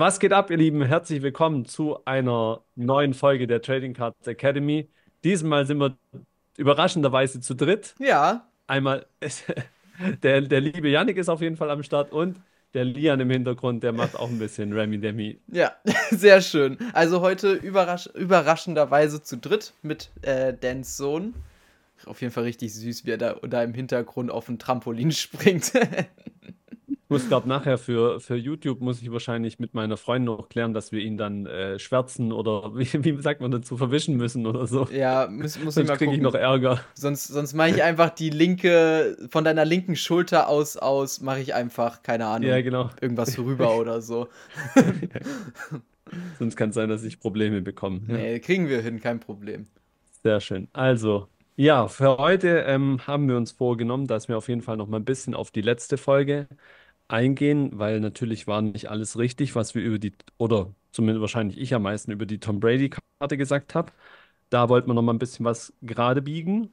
Was geht ab, ihr Lieben? Herzlich willkommen zu einer neuen Folge der Trading Cards Academy. Diesmal sind wir überraschenderweise zu dritt. Ja. Einmal der, der liebe Yannick ist auf jeden Fall am Start und der Lian im Hintergrund, der macht auch ein bisschen Remy Demi. Ja, sehr schön. Also heute überrasch überraschenderweise zu dritt mit äh, Dans Sohn. Auf jeden Fall richtig süß, wie er da, da im Hintergrund auf ein Trampolin springt. Muss, glaube nachher für, für YouTube muss ich wahrscheinlich mit meiner Freundin noch klären, dass wir ihn dann äh, schwärzen oder wie, wie sagt man dazu, verwischen müssen oder so. Ja, muss, muss Sonst kriege ich noch Ärger. Sonst, sonst mache ich einfach die linke, von deiner linken Schulter aus, aus mache ich einfach, keine Ahnung, ja, genau. irgendwas rüber oder so. sonst kann es sein, dass ich Probleme bekomme. Ja. Nee, kriegen wir hin, kein Problem. Sehr schön. Also, ja, für heute ähm, haben wir uns vorgenommen, dass wir auf jeden Fall noch mal ein bisschen auf die letzte Folge eingehen, weil natürlich war nicht alles richtig, was wir über die, oder zumindest wahrscheinlich ich am meisten über die Tom Brady-Karte gesagt habe. Da wollten wir noch mal ein bisschen was gerade biegen.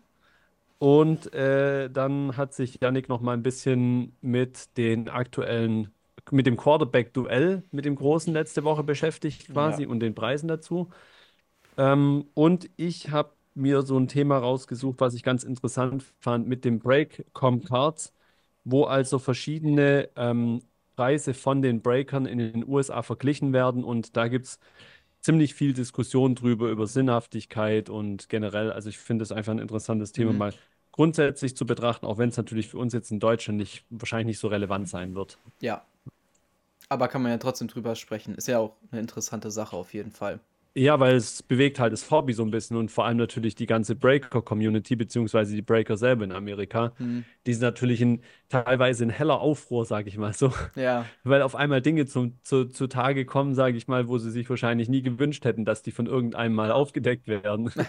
Und äh, dann hat sich Yannick noch mal ein bisschen mit den aktuellen, mit dem Quarterback-Duell, mit dem großen letzte Woche beschäftigt quasi ja. und den Preisen dazu. Ähm, und ich habe mir so ein Thema rausgesucht, was ich ganz interessant fand mit dem Break-Com Cards wo also verschiedene ähm, Preise von den Breakern in den USA verglichen werden und da gibt es ziemlich viel Diskussion drüber, über Sinnhaftigkeit und generell, also ich finde es einfach ein interessantes Thema mhm. mal grundsätzlich zu betrachten, auch wenn es natürlich für uns jetzt in Deutschland nicht, wahrscheinlich nicht so relevant sein wird. Ja. Aber kann man ja trotzdem drüber sprechen. Ist ja auch eine interessante Sache auf jeden Fall. Ja, weil es bewegt halt das Hobby so ein bisschen und vor allem natürlich die ganze Breaker-Community, beziehungsweise die Breaker selber in Amerika. Mhm. Die sind natürlich in, teilweise in heller Aufruhr, sage ich mal so. Ja. Weil auf einmal Dinge zum, zu, zu Tage kommen, sage ich mal, wo sie sich wahrscheinlich nie gewünscht hätten, dass die von irgendeinem mal aufgedeckt werden.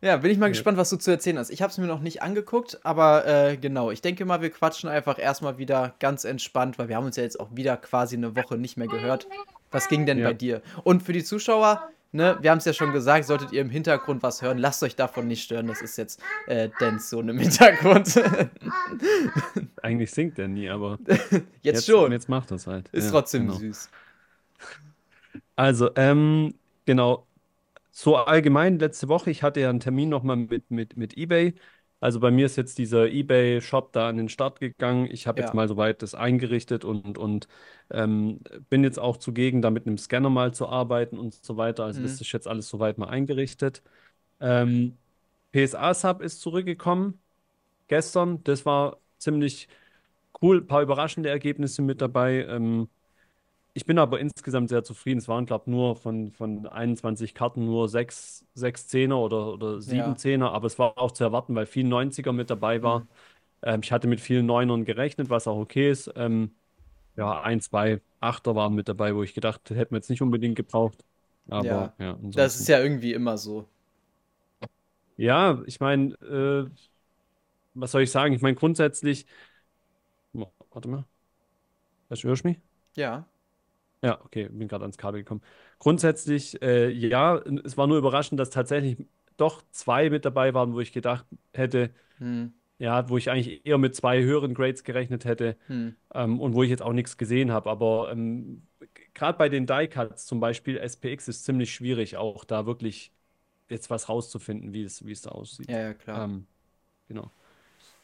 Ja, bin ich mal ja. gespannt, was du zu erzählen hast. Ich habe es mir noch nicht angeguckt, aber äh, genau, ich denke mal, wir quatschen einfach erstmal wieder ganz entspannt, weil wir haben uns ja jetzt auch wieder quasi eine Woche nicht mehr gehört. Was ging denn ja. bei dir? Und für die Zuschauer, ne, wir haben es ja schon gesagt, solltet ihr im Hintergrund was hören, lasst euch davon nicht stören. Das ist jetzt äh, Dance so im Hintergrund. Eigentlich singt er nie, aber jetzt, jetzt schon. Jetzt macht das halt. Ist ja, trotzdem genau. süß. Also, ähm, genau. So allgemein letzte Woche, ich hatte ja einen Termin nochmal mit, mit, mit eBay also bei mir ist jetzt dieser eBay-Shop da an den Start gegangen. Ich habe ja. jetzt mal soweit das eingerichtet und, und ähm, bin jetzt auch zugegen, da mit einem Scanner mal zu arbeiten und so weiter. Also mhm. das ist jetzt alles soweit mal eingerichtet. Ähm, PSA-Sub ist zurückgekommen gestern. Das war ziemlich cool. Ein paar überraschende Ergebnisse mit dabei. Ähm, ich bin aber insgesamt sehr zufrieden. Es waren, glaube ich, nur von, von 21 Karten nur 6, 6 Zehner oder, oder 7 ja. Zehner, aber es war auch zu erwarten, weil viel 90er mit dabei war. Mhm. Ähm, ich hatte mit vielen Neunern gerechnet, was auch okay ist. Ähm, ja, ein, zwei Achter waren mit dabei, wo ich gedacht hätten wir jetzt nicht unbedingt gebraucht. Aber ja, ja das ist ja irgendwie immer so. Ja, ich meine, äh, was soll ich sagen? Ich meine, grundsätzlich. Warte mal. Hörst du mich? Ja. Ja, okay, bin gerade ans Kabel gekommen. Grundsätzlich, äh, ja, es war nur überraschend, dass tatsächlich doch zwei mit dabei waren, wo ich gedacht hätte, hm. ja, wo ich eigentlich eher mit zwei höheren Grades gerechnet hätte hm. ähm, und wo ich jetzt auch nichts gesehen habe. Aber ähm, gerade bei den Die-Cuts zum Beispiel, SPX ist ziemlich schwierig, auch da wirklich jetzt was rauszufinden, wie es, wie es da aussieht. Ja, ja, klar. Ähm, genau.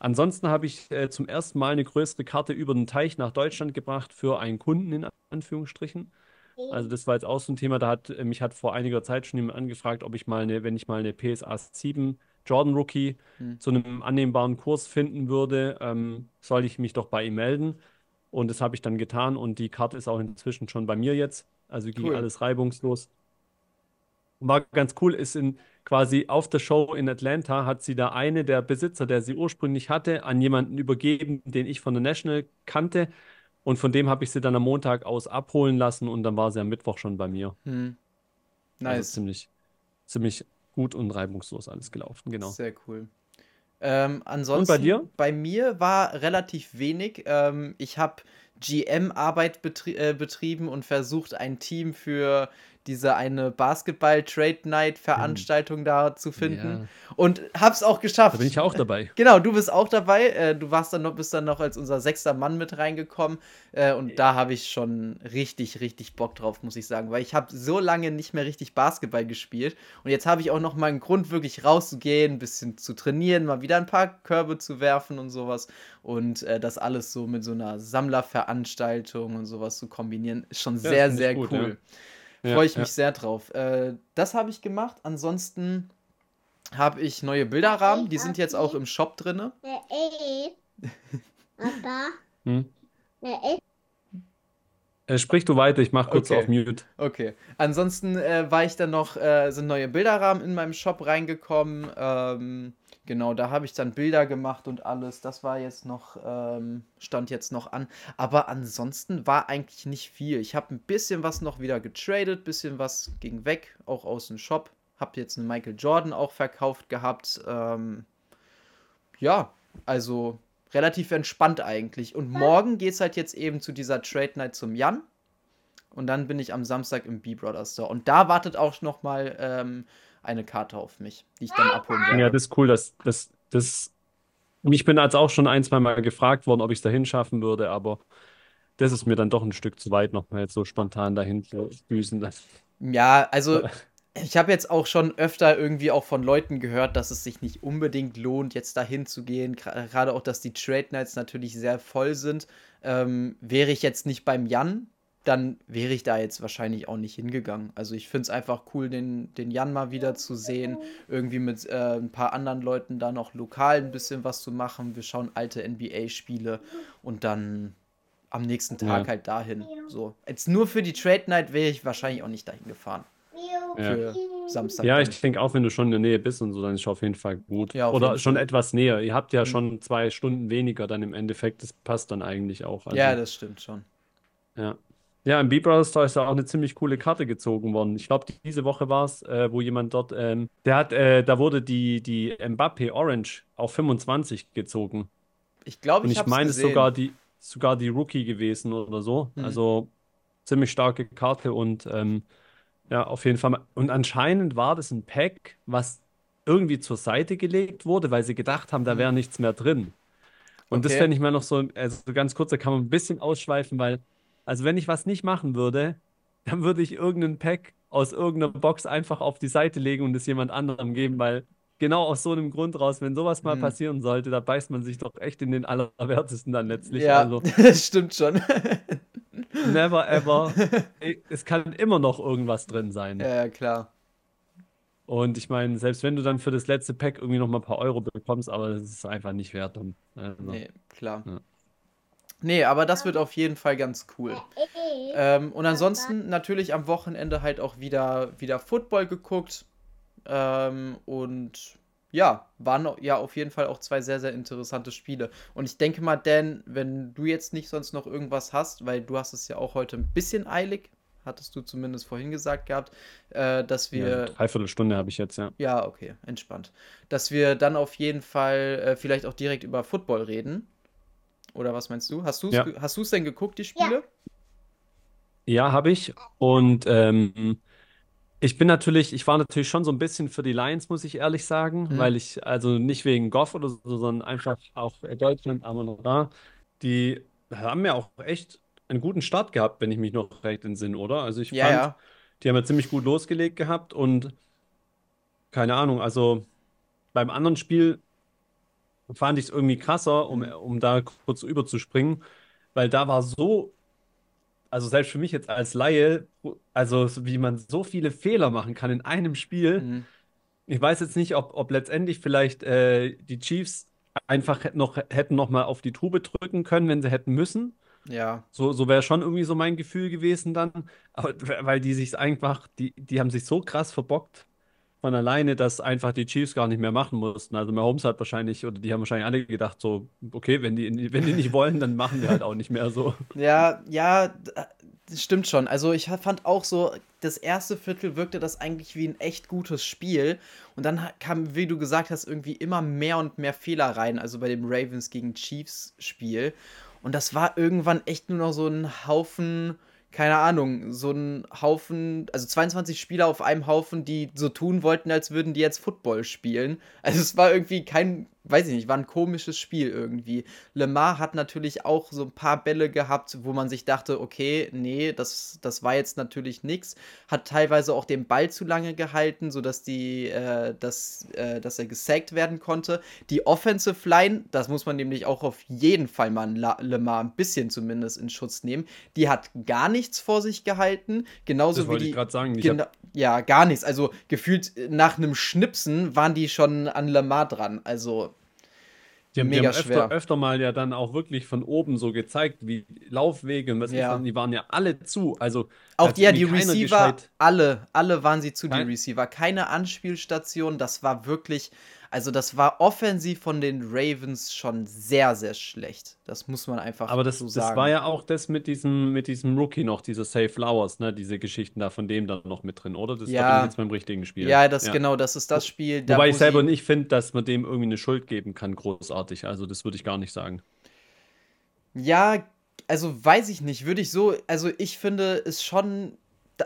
Ansonsten habe ich äh, zum ersten Mal eine größere Karte über den Teich nach Deutschland gebracht für einen Kunden in Anführungsstrichen. Also das war jetzt auch so ein Thema, da hat äh, mich hat vor einiger Zeit schon jemand angefragt, ob ich mal eine, wenn ich mal eine PSA 7 Jordan Rookie hm. zu einem annehmbaren Kurs finden würde, ähm, soll ich mich doch bei ihm melden. Und das habe ich dann getan und die Karte ist auch inzwischen schon bei mir jetzt. Also ging cool. alles reibungslos. War ganz cool, ist in quasi auf der Show in Atlanta hat sie da eine der Besitzer, der sie ursprünglich hatte, an jemanden übergeben, den ich von der National kannte. Und von dem habe ich sie dann am Montag aus abholen lassen und dann war sie am Mittwoch schon bei mir. Hm. Also nice. Also ziemlich, ziemlich gut und reibungslos alles gelaufen, genau. Sehr cool. Ähm, ansonsten, und bei dir? Bei mir war relativ wenig. Ähm, ich habe GM-Arbeit betrie äh, betrieben und versucht, ein Team für diese eine Basketball-Trade-Night-Veranstaltung da zu finden. Ja. Und hab's auch geschafft. Da bin ich auch dabei. Genau, du bist auch dabei. Äh, du warst dann noch, bist dann noch als unser sechster Mann mit reingekommen. Äh, und da habe ich schon richtig, richtig Bock drauf, muss ich sagen. Weil ich habe so lange nicht mehr richtig Basketball gespielt. Und jetzt habe ich auch noch mal einen Grund, wirklich rauszugehen, ein bisschen zu trainieren, mal wieder ein paar Körbe zu werfen und sowas. Und äh, das alles so mit so einer Sammlerveranstaltung und sowas zu kombinieren, ist schon sehr, ja, sehr gut, cool. Ja. Freue ich ja, mich ja. sehr drauf. Äh, das habe ich gemacht. Ansonsten habe ich neue Bilderrahmen. Die sind jetzt auch im Shop drin. hm? Äh, sprich du weiter, ich mache kurz okay. auf Mute. Okay. Ansonsten äh, war ich dann noch, äh, sind neue Bilderrahmen in meinem Shop reingekommen. Ähm, Genau, da habe ich dann Bilder gemacht und alles. Das war jetzt noch, ähm, stand jetzt noch an. Aber ansonsten war eigentlich nicht viel. Ich habe ein bisschen was noch wieder getradet, bisschen was ging weg, auch aus dem Shop. Habe jetzt einen Michael Jordan auch verkauft gehabt. Ähm, ja, also relativ entspannt eigentlich. Und morgen geht es halt jetzt eben zu dieser Trade Night zum Jan. Und dann bin ich am Samstag im B-Brothers Store. Und da wartet auch noch mal ähm, eine Karte auf mich, die ich dann abholen werde. Ja, das ist cool. Das, das, das, ich bin als auch schon ein, zwei Mal gefragt worden, ob ich es dahin schaffen würde, aber das ist mir dann doch ein Stück zu weit, nochmal jetzt so spontan dahin zu düsen. Ja, also ich habe jetzt auch schon öfter irgendwie auch von Leuten gehört, dass es sich nicht unbedingt lohnt, jetzt dahin zu gehen. Gerade auch, dass die Trade Nights natürlich sehr voll sind. Ähm, wäre ich jetzt nicht beim Jan, dann wäre ich da jetzt wahrscheinlich auch nicht hingegangen. Also ich finde es einfach cool, den, den Jan mal wieder zu sehen, irgendwie mit äh, ein paar anderen Leuten da noch lokal ein bisschen was zu machen. Wir schauen alte NBA-Spiele und dann am nächsten Tag ja. halt dahin. So. Jetzt nur für die Trade Night wäre ich wahrscheinlich auch nicht dahin gefahren. Ja. Samstag. Ja, ich denke auch, wenn du schon in der Nähe bist und so, dann ist es auf jeden Fall gut. Ja, Oder schon Fall. etwas näher. Ihr habt ja mhm. schon zwei Stunden weniger dann im Endeffekt. Das passt dann eigentlich auch. Also, ja, das stimmt schon. Ja. Ja, im B-Brother Store ist da auch eine ziemlich coole Karte gezogen worden. Ich glaube, diese Woche war es, äh, wo jemand dort, ähm, der hat, äh, da wurde die, die Mbappe Orange auf 25 gezogen. Ich glaube, ich, ich meine, es sogar die, sogar die Rookie gewesen oder so. Hm. Also ziemlich starke Karte und ähm, ja, auf jeden Fall. Und anscheinend war das ein Pack, was irgendwie zur Seite gelegt wurde, weil sie gedacht haben, da wäre hm. nichts mehr drin. Und okay. das fände ich mal noch so, also ganz kurz, da kann man ein bisschen ausschweifen, weil also wenn ich was nicht machen würde, dann würde ich irgendeinen Pack aus irgendeiner Box einfach auf die Seite legen und es jemand anderem geben, weil genau aus so einem Grund raus, wenn sowas mal mhm. passieren sollte, da beißt man sich doch echt in den Allerwertesten dann letztlich. Ja, also, das stimmt schon. never ever. Es kann immer noch irgendwas drin sein. Ja, klar. Und ich meine, selbst wenn du dann für das letzte Pack irgendwie noch mal ein paar Euro bekommst, aber das ist einfach nicht wert. Dann, also, nee, klar. Ja. Nee, aber das wird auf jeden Fall ganz cool. Ähm, und ansonsten natürlich am Wochenende halt auch wieder, wieder Football geguckt. Ähm, und ja, waren ja auf jeden Fall auch zwei sehr, sehr interessante Spiele. Und ich denke mal, Dan, wenn du jetzt nicht sonst noch irgendwas hast, weil du hast es ja auch heute ein bisschen eilig, hattest du zumindest vorhin gesagt gehabt, äh, dass wir. Ja, dreiviertel Stunde habe ich jetzt, ja. Ja, okay, entspannt. Dass wir dann auf jeden Fall äh, vielleicht auch direkt über Football reden. Oder was meinst du? Hast du es ja. hast denn geguckt, die Spiele? Ja, ja habe ich. Und ähm, ich bin natürlich, ich war natürlich schon so ein bisschen für die Lions, muss ich ehrlich sagen, mhm. weil ich, also nicht wegen Goff oder so, sondern einfach auch Deutschland, Amon die haben ja auch echt einen guten Start gehabt, wenn ich mich noch recht entsinne, oder? Also ich ja, fand, ja. die haben ja ziemlich gut losgelegt gehabt und keine Ahnung, also beim anderen Spiel fand ich es irgendwie krasser, um, um da kurz überzuspringen, weil da war so, also selbst für mich jetzt als Laie, also wie man so viele Fehler machen kann in einem Spiel. Mhm. Ich weiß jetzt nicht, ob, ob letztendlich vielleicht äh, die Chiefs einfach noch, hätten noch mal auf die Tube drücken können, wenn sie hätten müssen. Ja. So, so wäre schon irgendwie so mein Gefühl gewesen dann. Aber weil die sich einfach, die, die haben sich so krass verbockt von alleine, dass einfach die Chiefs gar nicht mehr machen mussten. Also Mahomes hat wahrscheinlich, oder die haben wahrscheinlich alle gedacht, so, okay, wenn die, wenn die nicht wollen, dann machen die halt auch nicht mehr so. Ja, ja, stimmt schon. Also ich fand auch so, das erste Viertel wirkte das eigentlich wie ein echt gutes Spiel. Und dann kam, wie du gesagt hast, irgendwie immer mehr und mehr Fehler rein. Also bei dem Ravens gegen Chiefs Spiel. Und das war irgendwann echt nur noch so ein Haufen keine Ahnung, so ein Haufen, also 22 Spieler auf einem Haufen, die so tun wollten, als würden die jetzt Football spielen. Also es war irgendwie kein weiß ich nicht, war ein komisches Spiel irgendwie. Lemar hat natürlich auch so ein paar Bälle gehabt, wo man sich dachte, okay, nee, das, das war jetzt natürlich nichts. Hat teilweise auch den Ball zu lange gehalten, sodass die, äh, dass, äh, dass er gesackt werden konnte. Die Offensive Line, das muss man nämlich auch auf jeden Fall mal Lemar ein bisschen zumindest in Schutz nehmen. Die hat gar nichts vor sich gehalten. Genauso das wie wollte die. ich gerade sagen. Ich ja, gar nichts. Also gefühlt nach einem Schnipsen waren die schon an Lemar dran. Also die haben, die haben öfter, öfter mal ja dann auch wirklich von oben so gezeigt, wie Laufwege und was Ja. die waren ja alle zu. Also Auch die, ja, die Receiver, alle, alle waren sie zu, die Kein- Receiver. Keine Anspielstation, das war wirklich, also das war offensiv von den Ravens schon sehr, sehr schlecht. Das muss man einfach Aber das, so das sagen. war ja auch das mit diesem, mit diesem Rookie noch, dieser Safe Flowers, ne? Diese Geschichten da von dem dann noch mit drin, oder? Das Ja. ich jetzt beim richtigen Spiel. Ja, das genau, das ist das Spiel, da Wobei wo ich selber nicht finde, dass man dem irgendwie eine Schuld geben kann, großartig. Also das würde ich gar nicht sagen. Ja, also weiß ich nicht, würde ich so, also ich finde es schon,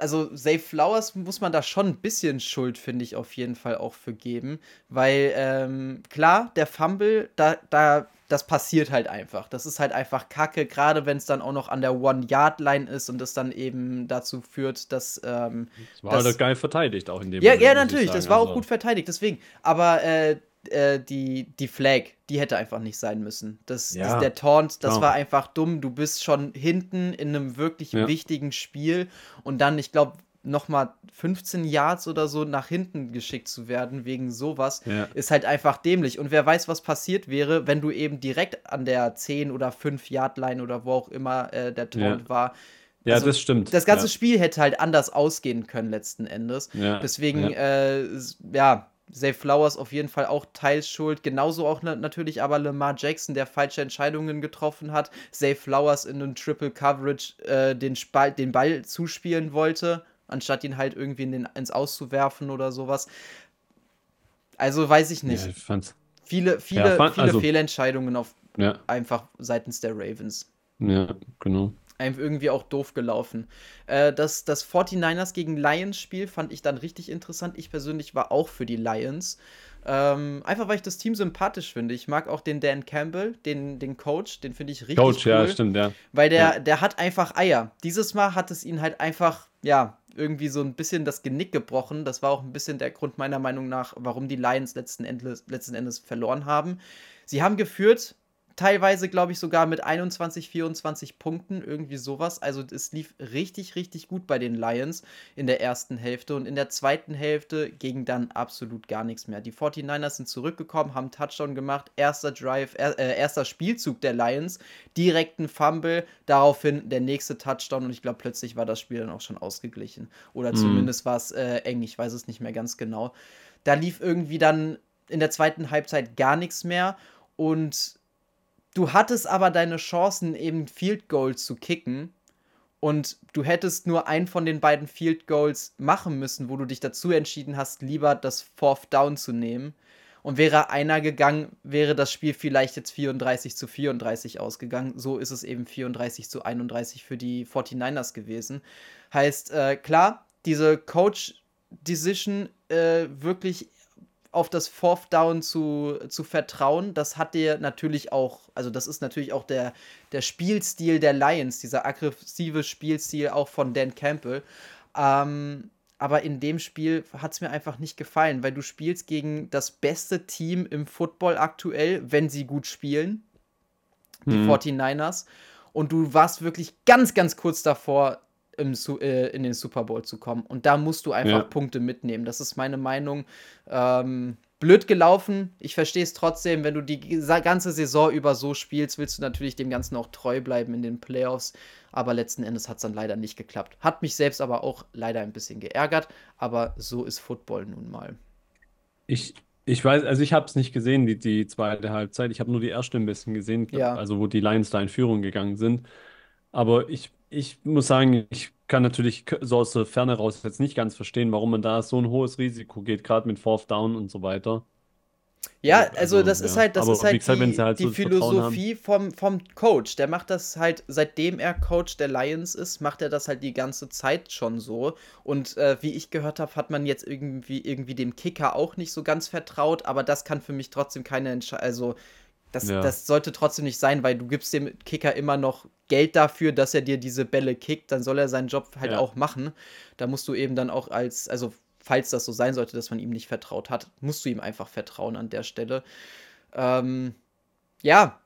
also Safe Flowers muss man da schon ein bisschen Schuld, finde ich, auf jeden Fall auch für geben, weil ähm, klar, der Fumble, da, da, das passiert halt einfach. Das ist halt einfach Kacke, gerade wenn es dann auch noch an der One-Yard-Line ist und das dann eben dazu führt, dass ähm, Das war Das- halt geil verteidigt auch in dem ja, Moment, ja, natürlich, das war auch Also, gut verteidigt, deswegen. Aber äh, äh, die, die Flag, die hätte einfach nicht sein müssen. Das, Ja, das, der Taunt, das klar. war einfach dumm. Du bist schon hinten in einem wirklich Ja. wichtigen Spiel und dann, ich glaube, nochmal 15 Yards oder so nach hinten geschickt zu werden wegen sowas, Ja. ist halt einfach dämlich. Und wer weiß, was passiert wäre, wenn du eben direkt an der 10 oder 5 Yard Line oder wo auch immer äh, der Taunt Ja. war. Ja, Also, das stimmt. Das ganze ja. Spiel hätte halt anders ausgehen können letzten Endes. Deswegen, äh, ja, Safe Flowers auf jeden Fall auch teils schuld. Genauso auch na natürlich aber Lamar Jackson, der falsche Entscheidungen getroffen hat. Safe Flowers in einem Triple Coverage äh, den, den Ball zuspielen wollte, anstatt ihn halt irgendwie in den, ins Auszuwerfen oder sowas. Also weiß ich nicht. Ja, ich fand's. Viele, viele, Ja, fand- viele also- Fehlentscheidungen auf Ja, einfach seitens der Ravens. ja, genau. Einfach irgendwie auch doof gelaufen. Äh, das, das 49ers gegen Lions Spiel fand ich dann richtig interessant. Ich persönlich war auch für die Lions. Ähm, einfach weil ich das Team sympathisch finde. Ich mag auch den Dan Campbell, den, den Coach, den finde ich richtig Coach, cool. ja, stimmt, ja. Weil der, Ja. der hat einfach Eier. Dieses Mal hat es ihn halt einfach, ja, irgendwie so ein bisschen das Genick gebrochen. Das war auch ein bisschen der Grund meiner Meinung nach, warum die Lions letzten Endes, letzten Endes verloren haben. Sie haben geführt, teilweise glaube ich sogar mit 21, 24 Punkten, irgendwie sowas. Also es lief richtig, richtig gut bei den Lions in der ersten Hälfte und in der zweiten Hälfte ging dann absolut gar nichts mehr. Die 49ers sind zurückgekommen, haben Touchdown gemacht, erster Drive, er, äh, erster Spielzug der Lions, direkt ein Fumble, daraufhin der nächste Touchdown und ich glaube plötzlich war das Spiel dann auch schon ausgeglichen. Oder Mhm. zumindest war es äh, eng, ich weiß es nicht mehr ganz genau. Da lief irgendwie dann in der zweiten Halbzeit gar nichts mehr und du hattest aber deine Chancen, eben Field Goal zu kicken. Und du hättest nur einen von den beiden Field Goals machen müssen, wo du dich dazu entschieden hast, lieber das Fourth Down zu nehmen. Und wäre einer gegangen, wäre das Spiel vielleicht jetzt 34 zu 34 ausgegangen. So ist es eben 34 zu 31 für die 49ers gewesen. Heißt, äh, klar, diese Coach-Decision äh, wirklich auf das Fourth Down zu, zu vertrauen, das hat dir natürlich auch, also das ist natürlich auch der, der Spielstil der Lions, dieser aggressive Spielstil auch von Dan Campbell. Ähm, aber in dem Spiel hat es mir einfach nicht gefallen, weil du spielst gegen das beste Team im Football aktuell, wenn sie gut spielen, die Mhm. 49ers. Und du warst wirklich ganz, ganz kurz davor, im, äh, in den Super Bowl zu kommen. Und da musst du einfach Ja. Punkte mitnehmen. Das ist meine Meinung. Ähm, blöd gelaufen. Ich verstehe es trotzdem, wenn du die ganze Saison über so spielst, willst du natürlich dem Ganzen auch treu bleiben in den Playoffs. Aber letzten Endes hat es dann leider nicht geklappt. Hat mich selbst aber auch leider ein bisschen geärgert. Aber so ist Football nun mal. Ich, ich weiß, also ich habe es nicht gesehen, die, die zweite Halbzeit. Ich habe nur die erste ein bisschen gesehen, Ja. also wo die Lions da in Führung gegangen sind. Aber ich, ich muss sagen, ich kann natürlich so aus der Ferne raus jetzt nicht ganz verstehen, warum man da so ein hohes Risiko geht, gerade mit Fourth Down und so weiter. Ja, also, also das ja. ist halt, das Aber ist halt gesagt, die, halt die so Philosophie vom, vom Coach. Der macht das halt, seitdem er Coach der Lions ist, macht er das halt die ganze Zeit schon so. Und äh, wie ich gehört habe, hat man jetzt irgendwie, irgendwie dem Kicker auch nicht so ganz vertraut, aber das kann für mich trotzdem keine Entscheidung, also das, ja. das sollte trotzdem nicht sein, weil du gibst dem Kicker immer noch Geld dafür, dass er dir diese Bälle kickt, dann soll er seinen Job halt ja. auch machen. Da musst du eben dann auch als, also falls das so sein sollte, dass man ihm nicht vertraut hat, musst du ihm einfach vertrauen an der Stelle. Ähm, ja,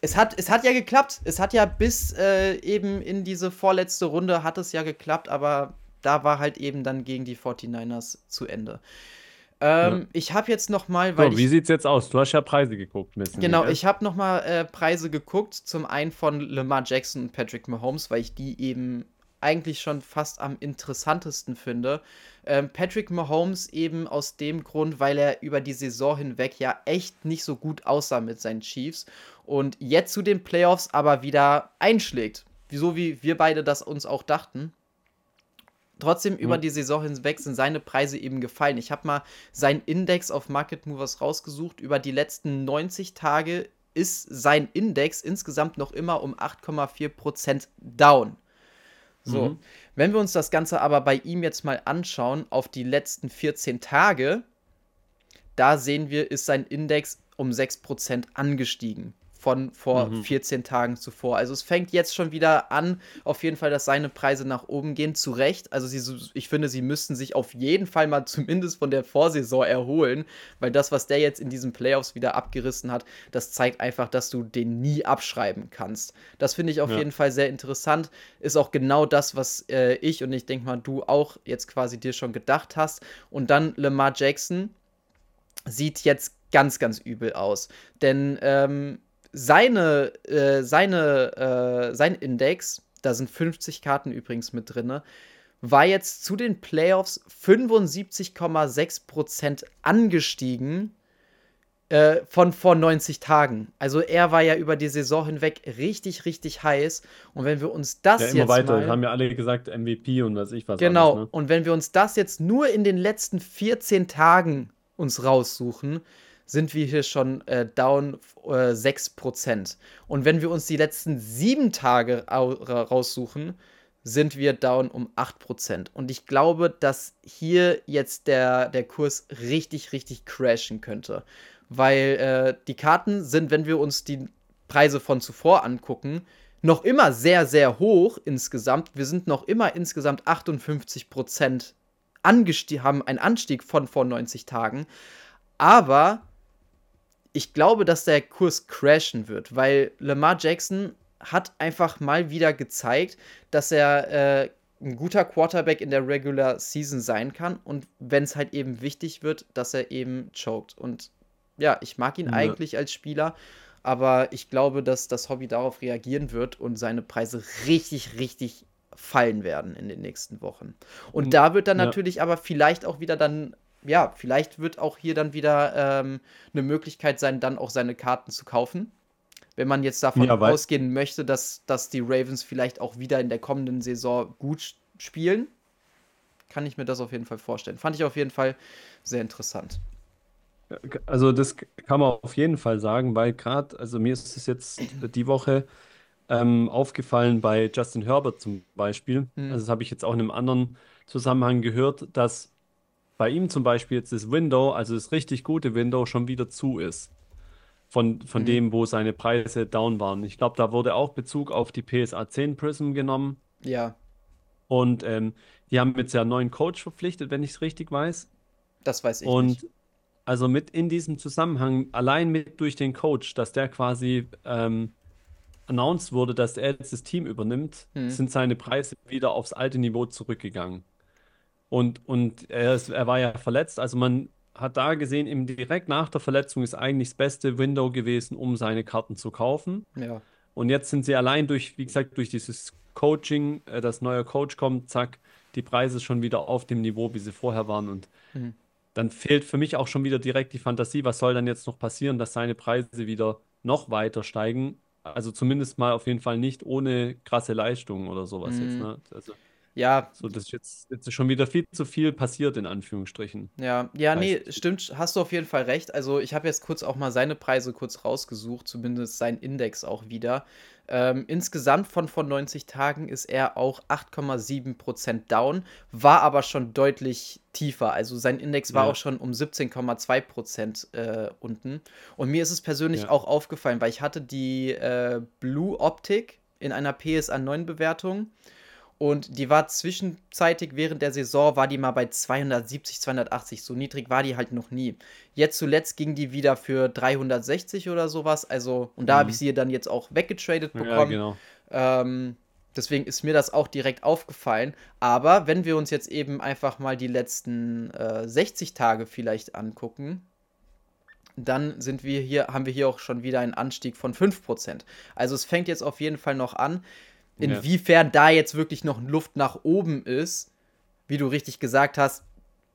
es hat, es hat ja geklappt. Es hat ja bis äh, eben in diese vorletzte Runde hat es ja geklappt, aber da war halt eben dann gegen die 49ers zu Ende. Ähm, ja. Ich habe jetzt noch mal, weil so, wie sieht's jetzt aus? Du hast ja Preise geguckt, Missen, Genau, ich habe noch mal äh, Preise geguckt. Zum einen von Lamar Jackson und Patrick Mahomes, weil ich die eben eigentlich schon fast am interessantesten finde. Ähm, Patrick Mahomes eben aus dem Grund, weil er über die Saison hinweg ja echt nicht so gut aussah mit seinen Chiefs und jetzt zu den Playoffs aber wieder einschlägt. So wie wir beide das uns auch dachten. Trotzdem über die Saison hinweg sind seine Preise eben gefallen. Ich habe mal seinen Index auf Market Movers rausgesucht. Über die letzten 90 Tage ist sein Index insgesamt noch immer um 8,4% down. So, mhm. wenn wir uns das Ganze aber bei ihm jetzt mal anschauen auf die letzten 14 Tage, da sehen wir, ist sein Index um 6% angestiegen von vor mhm. 14 Tagen zuvor. Also es fängt jetzt schon wieder an, auf jeden Fall, dass seine Preise nach oben gehen. Zu Recht. Also sie, ich finde, sie müssten sich auf jeden Fall mal zumindest von der Vorsaison erholen, weil das, was der jetzt in diesen Playoffs wieder abgerissen hat, das zeigt einfach, dass du den nie abschreiben kannst. Das finde ich auf ja. jeden Fall sehr interessant. Ist auch genau das, was äh, ich und ich denke mal, du auch jetzt quasi dir schon gedacht hast. Und dann Lamar Jackson sieht jetzt ganz, ganz übel aus. Denn ähm, seine, äh, seine, äh, sein Index, da sind 50 Karten übrigens mit drin, war jetzt zu den Playoffs 75,6% angestiegen äh, von vor 90 Tagen. Also er war ja über die Saison hinweg richtig, richtig heiß. Und wenn wir uns das ja, immer jetzt weiter, mal, haben ja alle gesagt MVP und was ich was. Genau. Alles, ne? Und wenn wir uns das jetzt nur in den letzten 14 Tagen uns raussuchen, sind wir hier schon äh, down äh, 6%. Und wenn wir uns die letzten sieben Tage raussuchen, sind wir down um 8%. Und ich glaube, dass hier jetzt der, der Kurs richtig, richtig crashen könnte. Weil äh, die Karten sind, wenn wir uns die Preise von zuvor angucken, noch immer sehr, sehr hoch insgesamt. Wir sind noch immer insgesamt 58% haben einen Anstieg von vor 90 Tagen. Aber ich glaube, dass der Kurs crashen wird, weil Lamar Jackson hat einfach mal wieder gezeigt, dass er äh, ein guter Quarterback in der Regular Season sein kann und wenn es halt eben wichtig wird, dass er eben choked. Und ja, ich mag ihn ja. eigentlich als Spieler, aber ich glaube, dass das Hobby darauf reagieren wird und seine Preise richtig, richtig fallen werden in den nächsten Wochen. Und da wird dann ja. natürlich aber vielleicht auch wieder dann ja, vielleicht wird auch hier dann wieder ähm, eine Möglichkeit sein, dann auch seine Karten zu kaufen. Wenn man jetzt davon ja, ausgehen möchte, dass, dass die Ravens vielleicht auch wieder in der kommenden Saison gut spielen, kann ich mir das auf jeden Fall vorstellen. Fand ich auf jeden Fall sehr interessant. Also das kann man auf jeden Fall sagen, weil gerade, also mir ist es jetzt die Woche ähm, aufgefallen bei Justin Herbert zum Beispiel. Mhm. Also das habe ich jetzt auch in einem anderen Zusammenhang gehört, dass bei ihm zum Beispiel jetzt das Window, also das richtig gute Window, schon wieder zu ist. Von, von mhm. dem, wo seine Preise down waren. Ich glaube, da wurde auch Bezug auf die PSA 10 Prism genommen. Ja. Und ähm, die haben jetzt ja einen neuen Coach verpflichtet, wenn ich es richtig weiß. Das weiß ich Und nicht. also mit in diesem Zusammenhang, allein mit durch den Coach, dass der quasi ähm, announced wurde, dass er jetzt das Team übernimmt, mhm. sind seine Preise wieder aufs alte Niveau zurückgegangen. Und, und er, ist, er war ja verletzt. Also man hat da gesehen, eben direkt nach der Verletzung ist eigentlich das beste Window gewesen, um seine Karten zu kaufen. Ja. Und jetzt sind sie allein durch, wie gesagt, durch dieses Coaching, äh, dass neuer Coach kommt, zack, die Preise schon wieder auf dem Niveau, wie sie vorher waren. Und mhm. dann fehlt für mich auch schon wieder direkt die Fantasie, was soll dann jetzt noch passieren, dass seine Preise wieder noch weiter steigen. Also zumindest mal auf jeden Fall nicht ohne krasse Leistungen oder sowas mhm. jetzt. Ne? Also Ja, So, das ist jetzt, jetzt schon wieder viel zu viel passiert, in Anführungsstrichen, Ja, ja, nee, preislich. stimmt, hast du auf jeden Fall recht. Also ich habe jetzt kurz auch mal seine Preise kurz rausgesucht, zumindest sein Index auch wieder. Ähm, insgesamt von von 90 Tagen ist er auch 8,7% down, war aber schon deutlich tiefer. Also sein Index war auch Ja, schon um 17,2% äh, unten. Und mir ist es persönlich ja, auch aufgefallen, weil ich hatte die äh, Blue Optic in einer PSA 9 Bewertung. Und die war zwischenzeitig während der Saison, war die mal bei 270, 280. So niedrig war die halt noch nie. Jetzt zuletzt ging die wieder für 360 oder sowas. Also, und da habe ich mhm. sie dann jetzt auch weggetradet Ja, bekommen. genau. Ähm, deswegen ist mir das auch direkt aufgefallen. Aber wenn wir uns jetzt eben einfach mal die letzten äh, 60 Tage vielleicht angucken, dann sind wir hier, haben wir hier auch schon wieder einen Anstieg von 5%. Also es fängt jetzt auf jeden Fall noch an. Ja, Inwiefern da jetzt wirklich noch Luft nach oben ist, wie du richtig gesagt hast,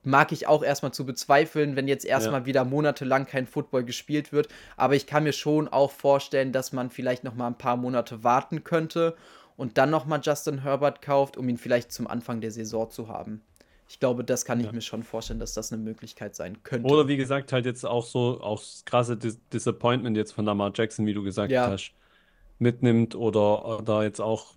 mag ich auch erstmal zu bezweifeln, wenn jetzt ja, erstmal wieder monatelang kein Football gespielt wird. Aber ich kann mir schon auch vorstellen, dass man vielleicht noch mal ein paar Monate warten könnte und dann noch mal Justin Herbert kauft, um ihn vielleicht zum Anfang der Saison zu haben. Ich glaube, das kann ich ja. mir schon vorstellen, dass das eine Möglichkeit sein könnte. Oder wie gesagt, halt jetzt auch so, auch das krasse Dis Disappointment jetzt von Lamar Jackson, wie du gesagt Ja, hast, mitnimmt oder, oder jetzt auch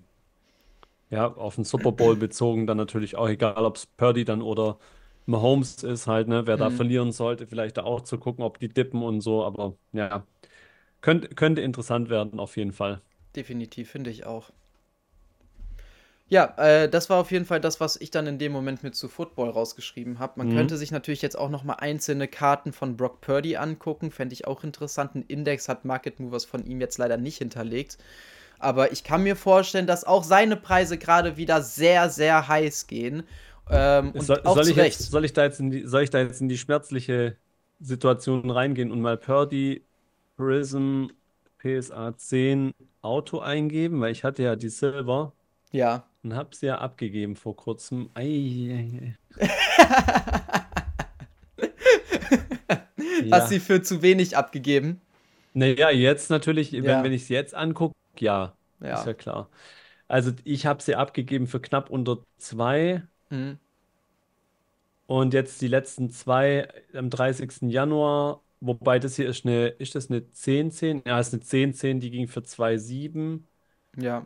ja, auf den Super Bowl bezogen, dann natürlich auch egal, ob es Purdy dann oder Mahomes ist, halt, ne, wer da mhm. verlieren sollte, vielleicht da auch zu gucken, ob die dippen und so, aber ja, könnte, könnte interessant werden, auf jeden Fall. definitiv, finde ich auch. Ja, äh, das war auf jeden Fall das, was ich dann in dem Moment mit zu Football rausgeschrieben habe. Man Mhm. könnte sich natürlich jetzt auch noch mal einzelne Karten von Brock Purdy angucken, fände ich auch interessant. Ein Index hat Market Movers von ihm jetzt leider nicht hinterlegt. Aber ich kann mir vorstellen, dass auch seine Preise gerade wieder sehr, sehr heiß gehen. Ähm, Soll, und auch soll ich jetzt, soll ich da jetzt in die, soll ich da jetzt in die schmerzliche Situation reingehen und mal Purdy Prism PSA 10 Auto eingeben, weil ich hatte ja die Silver Ja. Und habe sie ja abgegeben vor kurzem. Ei, ei, ei. Hast sie Ja. für zu wenig abgegeben? Naja, jetzt natürlich, wenn, wenn Ja, ich es jetzt angucke, ja, ist ja ja. klar. Also ich habe sie abgegeben für knapp unter zwei Mhm. und jetzt die letzten zwei am 30. Januar, wobei das hier ist eine, ist das eine 1010? Ja, ist eine 1010, die ging für 2,7 Ja.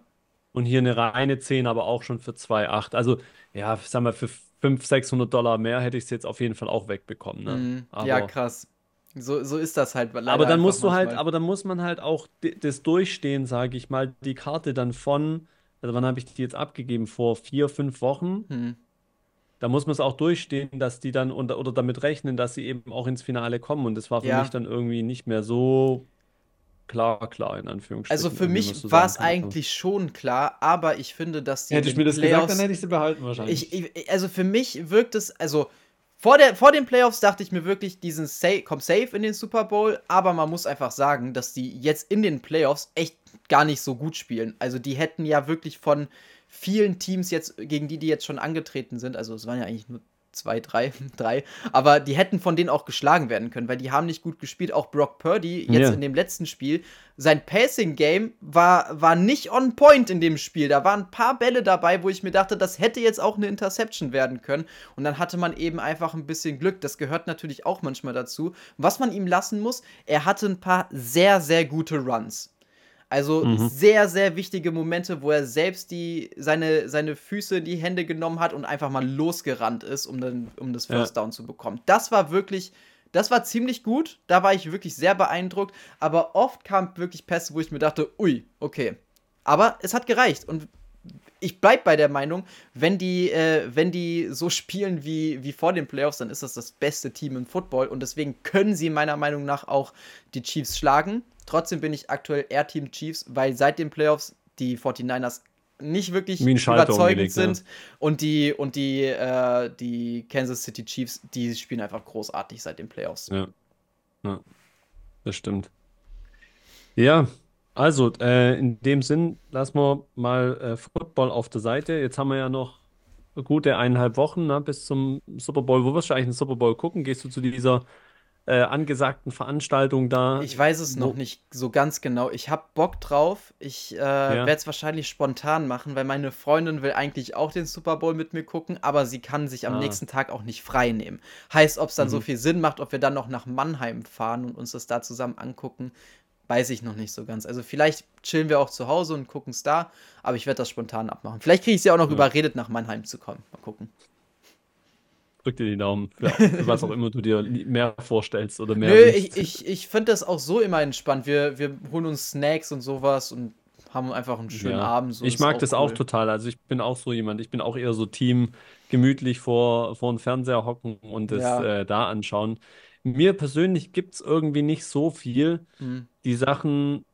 Und hier eine reine 10, aber auch schon für 2,8. Also ja, ich sag mal, für 500, 600 Dollar mehr hätte ich es jetzt auf jeden Fall auch wegbekommen, ne? Mhm. Ja, krass. So, so ist das halt Aber dann musst du halt, aber dann muss man halt auch das durchstehen, sage ich mal, die Karte dann von, also wann habe ich die jetzt abgegeben? Vor vier, fünf Wochen. Mhm. Da muss man es auch durchstehen, dass die dann unter, oder damit rechnen, dass sie eben auch ins Finale kommen. Und das war für mich Ja. dann irgendwie nicht mehr so klar, klar, in Also Anführungsstrichen, für irgendwie, was mich war es eigentlich schon klar, aber ich finde, dass in hätte ich mir das gesagt, dann Playoffs hätte ich sie behalten Ich, wahrscheinlich. ich, also für mich wirkt es, also vor, der, vor den Playoffs dachte ich mir wirklich, diesen safe, kommt safe in den Super Bowl, aber man muss einfach sagen, dass die jetzt in den Playoffs echt gar nicht so gut spielen. Also die hätten ja wirklich von vielen Teams jetzt, gegen die die jetzt schon angetreten sind, also es waren ja eigentlich nur zwei, drei, drei, aber die hätten von denen auch geschlagen werden können, weil die haben nicht gut gespielt. Auch Brock Purdy jetzt Ja. in dem letzten Spiel, sein Passing-Game war, war nicht on point in dem Spiel. Da waren ein paar Bälle dabei, wo ich mir dachte, das hätte jetzt auch eine Interception werden können. Und dann hatte man eben einfach ein bisschen Glück. Das gehört natürlich auch manchmal dazu. Was man ihm lassen muss, er hatte ein paar sehr, sehr gute Runs. Also Mhm. sehr, sehr wichtige Momente, wo er selbst die, seine, seine Füße in die Hände genommen hat und einfach mal losgerannt ist, um, dann, um das Ja. First Down zu bekommen. Das war wirklich, das war ziemlich gut. Da war ich wirklich sehr beeindruckt. Aber oft kamen wirklich Pässe, wo ich mir dachte, ui, okay. Aber es hat gereicht. Und ich bleib bei der Meinung, wenn die, äh, wenn die so spielen wie, wie vor den Playoffs, dann ist das das beste Team im Football und deswegen können sie meiner Meinung nach auch die Chiefs schlagen. Trotzdem bin ich aktuell eher Team Chiefs, weil seit den Playoffs die 49ers nicht wirklich überzeugend sind und die und die äh, die Kansas City Chiefs, die spielen einfach großartig seit den Playoffs. Ja, ja, das stimmt. Ja, also äh, in dem Sinn, lassen wir mal äh, Football auf der Seite. Jetzt haben wir ja noch gute eineinhalb Wochen ne, bis zum Super Bowl. Wo wirst du eigentlich den Super Bowl gucken? Gehst du zu dieser äh, angesagten Veranstaltung da? Ich weiß es noch nicht so ganz genau. Ich habe Bock drauf. Ich äh, ja. werde es wahrscheinlich spontan machen, weil meine Freundin will eigentlich auch den Super Bowl mit mir gucken, aber sie kann sich am ah. nächsten Tag auch nicht frei nehmen. Heißt, ob es dann mhm. so viel Sinn macht, ob wir dann noch nach Mannheim fahren und uns das da zusammen angucken, weiß ich noch nicht so ganz. Also vielleicht chillen wir auch zu Hause und gucken es da, aber ich werde das spontan abmachen. Vielleicht kriege ich sie auch noch ja. überredet, nach Mannheim zu kommen. Mal gucken drück dir die Daumen für, für, was auch immer du dir mehr vorstellst oder mehr. Nö, ich, ich, ich finde das auch so immer entspannt. Wir, wir holen uns Snacks und sowas und haben einfach einen schönen ja. Abend. So ich mag auch das cool. auch total. Also ich bin auch so jemand, ich bin auch eher so Team gemütlich vor, vor dem Fernseher hocken und das ja. äh, da anschauen. Mir persönlich gibt es irgendwie nicht so viel. Mhm. Die Sachen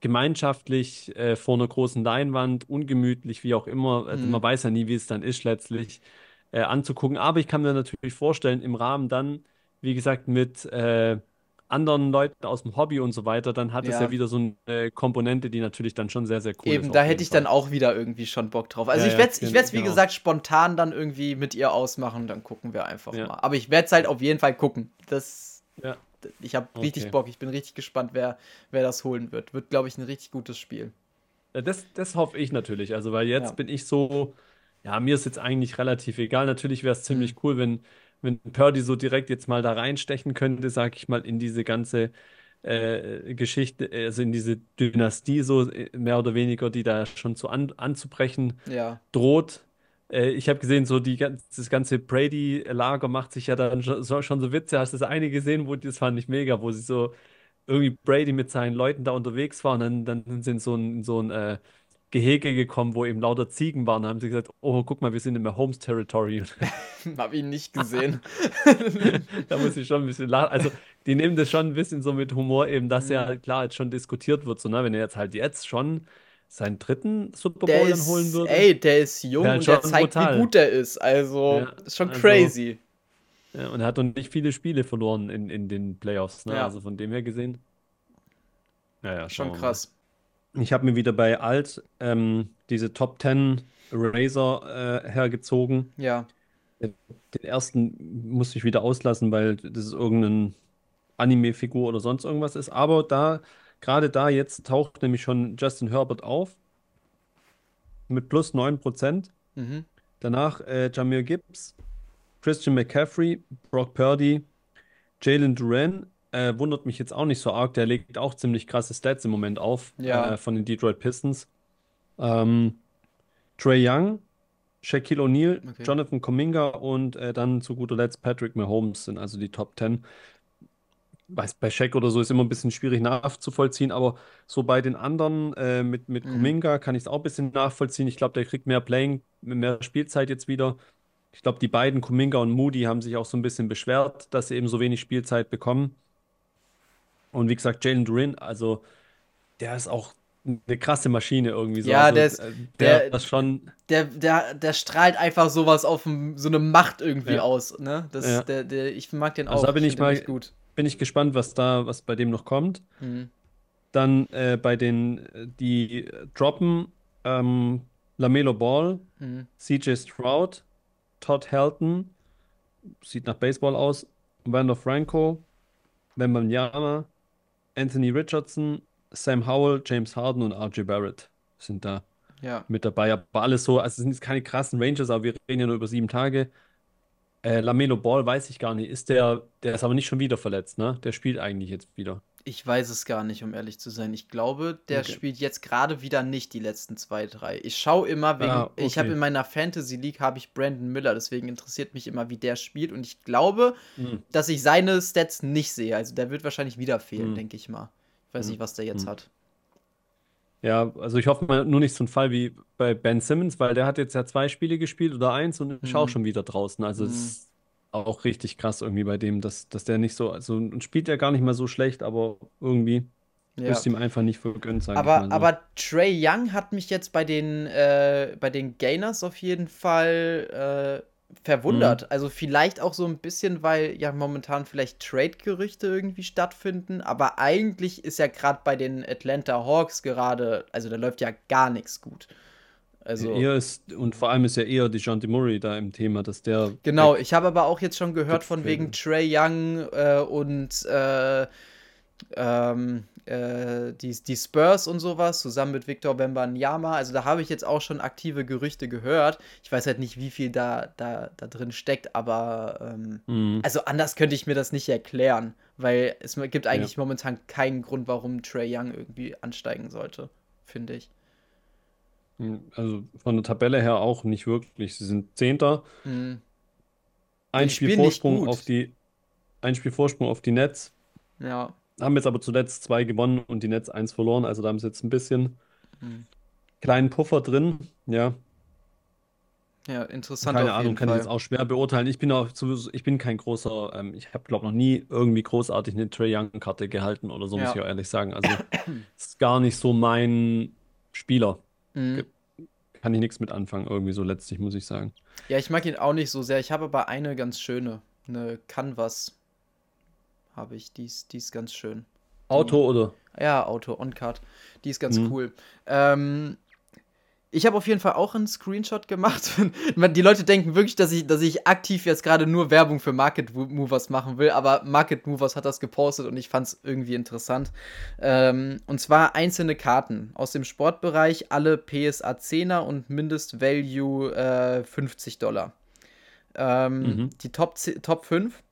gemeinschaftlich äh, vor einer großen Leinwand, ungemütlich, wie auch immer. Also mhm. Man weiß ja nie, wie es dann ist letztlich äh, anzugucken. Aber ich kann mir natürlich vorstellen, im Rahmen dann, wie gesagt, mit äh, anderen Leuten aus dem Hobby und so weiter, dann hat ja. es ja wieder so eine Komponente, die natürlich dann schon sehr, sehr cool Eben, ist. Eben, da hätte ich Fall. dann auch wieder irgendwie schon Bock drauf. Also ja, ich werde es, ja, ich wie genau. gesagt, spontan dann irgendwie mit ihr ausmachen, dann gucken wir einfach mal. Aber ich werde es halt auf jeden Fall gucken. Das, ich habe okay. richtig Bock, ich bin richtig gespannt, wer, wer das holen wird. Wird, glaube ich, ein richtig gutes Spiel. Das, das hoffe ich natürlich, also weil jetzt bin ich so ja, mir ist jetzt eigentlich relativ egal. Natürlich wäre es ziemlich mhm. cool, wenn, wenn Purdy so direkt jetzt mal da reinstechen könnte, sag ich mal, in diese ganze äh, Geschichte, also in diese Dynastie, so äh, mehr oder weniger, die da schon zu an, anzubrechen ja. droht. Äh, ich habe gesehen, so die, das ganze Brady-Lager macht sich ja dann schon, schon so Witze. Hast du das eine gesehen, wo das fand ich mega, wo sie so irgendwie Brady mit seinen Leuten da unterwegs waren, dann, dann sind so ein, so ein äh, Gehege gekommen, wo eben lauter Ziegen waren. Da haben sie gesagt, oh, guck mal, wir sind im Mahomes Territory. Hab ihn nicht gesehen. da muss ich schon ein bisschen lachen. Also, die nehmen das schon ein bisschen so mit Humor, eben, dass mhm. ja klar jetzt schon diskutiert wird. So, ne? Wenn er jetzt halt jetzt schon seinen dritten Super Bowl der dann holen würde. Ey, der ist jung der und der zeigt, brutal. wie gut der ist. Also, ja, ist schon also, crazy. Ja, und er hat noch nicht viele Spiele verloren in, in den Playoffs. Ne? Ja. Also von dem her gesehen. Naja, schon krass. Ich habe mir wieder bei Alt ähm, diese Top 10 Eraser äh, hergezogen. Ja. Den ersten musste ich wieder auslassen, weil das ist irgendeine Anime-Figur oder sonst irgendwas ist. Aber da, gerade da jetzt taucht nämlich schon Justin Herbert auf. Mit plus 9%. Mhm. Danach äh, Jamir Gibbs, Christian McCaffrey, Brock Purdy, Jalen Duran, äh, wundert mich jetzt auch nicht so arg. Der legt auch ziemlich krasse Stats im Moment auf ja. äh, von den Detroit Pistons. Ähm, Trey Young, Shaquille O'Neal, okay. Jonathan Cominga und äh, dann zu guter Letzt Patrick Mahomes sind also die Top 10. Weiß, bei Shaq oder so ist immer ein bisschen schwierig nachzuvollziehen, aber so bei den anderen äh, mit, mit mhm. Kuminga kann ich es auch ein bisschen nachvollziehen. Ich glaube, der kriegt mehr Playing, mehr Spielzeit jetzt wieder. Ich glaube, die beiden, Kuminga und Moody, haben sich auch so ein bisschen beschwert, dass sie eben so wenig Spielzeit bekommen. Und wie gesagt, Jalen Durin, also der ist auch eine krasse Maschine irgendwie so. Ja, also, der ist äh, der, der schon. Der, der, der strahlt einfach sowas auf so eine Macht irgendwie ja. aus. Ne? Das, ja. der, der, ich mag den auch. Also da bin ich, ich mal gut. Bin ich gespannt, was da, was bei dem noch kommt. Mhm. Dann äh, bei den, die droppen ähm, Lamelo Ball, mhm. CJ Stroud, Todd Helton, sieht nach Baseball aus, Wander Franco, Wembanyama, Anthony Richardson, Sam Howell, James Harden und RJ Barrett sind da ja. mit dabei. Aber alles so, also es sind jetzt keine krassen Rangers, aber wir reden ja nur über sieben Tage. Äh, Lamelo Ball weiß ich gar nicht. Ist der, der ist aber nicht schon wieder verletzt, ne? Der spielt eigentlich jetzt wieder. Ich weiß es gar nicht, um ehrlich zu sein. Ich glaube, der okay. spielt jetzt gerade wieder nicht die letzten zwei, drei. Ich schaue immer wegen. Ah, okay. Ich habe in meiner Fantasy League habe ich Brandon Miller, deswegen interessiert mich immer, wie der spielt. Und ich glaube, mhm. dass ich seine Stats nicht sehe. Also der wird wahrscheinlich wieder fehlen, mhm. denke ich mal. Ich weiß mhm. nicht, was der jetzt hm. hat. Ja, also ich hoffe mal nur nicht so ein Fall wie bei Ben Simmons, weil der hat jetzt ja zwei Spiele gespielt oder eins und ist auch hm. schon wieder draußen. Also es hm. ist auch richtig krass irgendwie bei dem, dass, dass der nicht so, also spielt er gar nicht mal so schlecht, aber irgendwie ja. ist ihm einfach nicht vergönnt, sag aber, ich mal. So. Aber Trey Young hat mich jetzt bei den, äh, bei den Gainers auf jeden Fall äh, verwundert. Mhm. Also vielleicht auch so ein bisschen, weil ja momentan vielleicht Trade-Gerüchte irgendwie stattfinden, aber eigentlich ist ja gerade bei den Atlanta Hawks gerade, also da läuft ja gar nichts gut. Also eher ist, und vor allem ist ja eher die John Murray da im Thema, dass der. genau, ich habe aber auch jetzt schon gehört von wegen Trey Young äh, und äh, ähm, äh, die, die Spurs und sowas, zusammen mit Victor Wembanyama. Also da habe ich jetzt auch schon aktive Gerüchte gehört. Ich weiß halt nicht, wie viel da, da, da drin steckt, aber ähm, mhm. also anders könnte ich mir das nicht erklären, weil es gibt eigentlich ja. momentan keinen Grund, warum Trey Young irgendwie ansteigen sollte, finde ich. Also von der Tabelle her auch nicht wirklich. Sie sind Zehnter. Mhm. Ein Spiel Vorsprung auf die ein Spiel Vorsprung auf die Nets. Ja haben jetzt aber zuletzt zwei gewonnen und die Netz eins verloren. Also da haben sie jetzt ein bisschen mhm. kleinen Puffer drin. Ja. Ja, interessant. Keine Ahnung, kann Fall. ich jetzt auch schwer beurteilen. Ich bin auch sowieso, ich bin kein großer, ähm, ich habe glaube noch nie irgendwie großartig eine Trey Young-Karte gehalten oder so, ja. muss ich auch ehrlich sagen. Also ist gar nicht so mein Spieler. Mhm. Kann ich nichts mit anfangen, irgendwie so letztlich, muss ich sagen. Ja, ich mag ihn auch nicht so sehr. Ich habe aber eine ganz schöne, eine Canvas habe ich. Die ist, die ist ganz schön. Auto oder? Ja, Auto, On-Card. Die ist ganz mhm. cool. Ähm, ich habe auf jeden Fall auch einen Screenshot gemacht. die Leute denken wirklich, dass ich, dass ich aktiv jetzt gerade nur Werbung für Market Movers machen will, aber Market Movers hat das gepostet und ich fand es irgendwie interessant. Ähm, und zwar einzelne Karten aus dem Sportbereich, alle PSA 10er und Mindestvalue äh, 50 Dollar. Ähm, mhm. Die Top, Top 5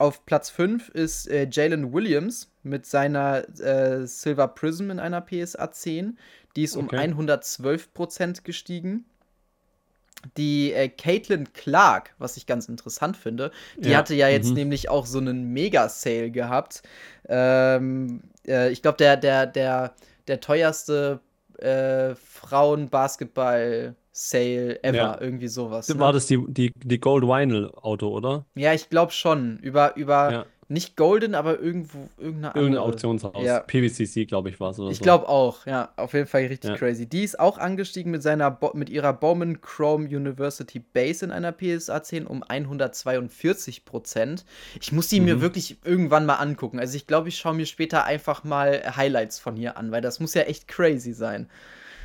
auf Platz 5 ist äh, Jalen Williams mit seiner äh, Silver Prism in einer PSA 10. Die ist okay. um 112% gestiegen. Die äh, Caitlin Clark, was ich ganz interessant finde, die ja. hatte ja jetzt mhm. nämlich auch so einen Mega-Sale gehabt. Ähm, äh, ich glaube, der, der, der, der teuerste äh, Frauen-Basketball- Sale ever, ja. irgendwie sowas. Ne? War das die, die, die Gold Vinyl Auto, oder? Ja, ich glaube schon. Über, über ja. Nicht Golden, aber irgendwo irgendeine andere. Irgendein Auktionshaus. Ja. PVCC, glaube ich, war es. Ich so. glaube auch, ja. Auf jeden Fall richtig crazy. Die ist auch angestiegen mit, seiner Bo mit ihrer Bowman Chrome University Base in einer PSA 10 um 142 Prozent. Ich muss die mhm. mir wirklich irgendwann mal angucken. Also ich glaube, ich schaue mir später einfach mal Highlights von hier an, weil das muss ja echt crazy sein.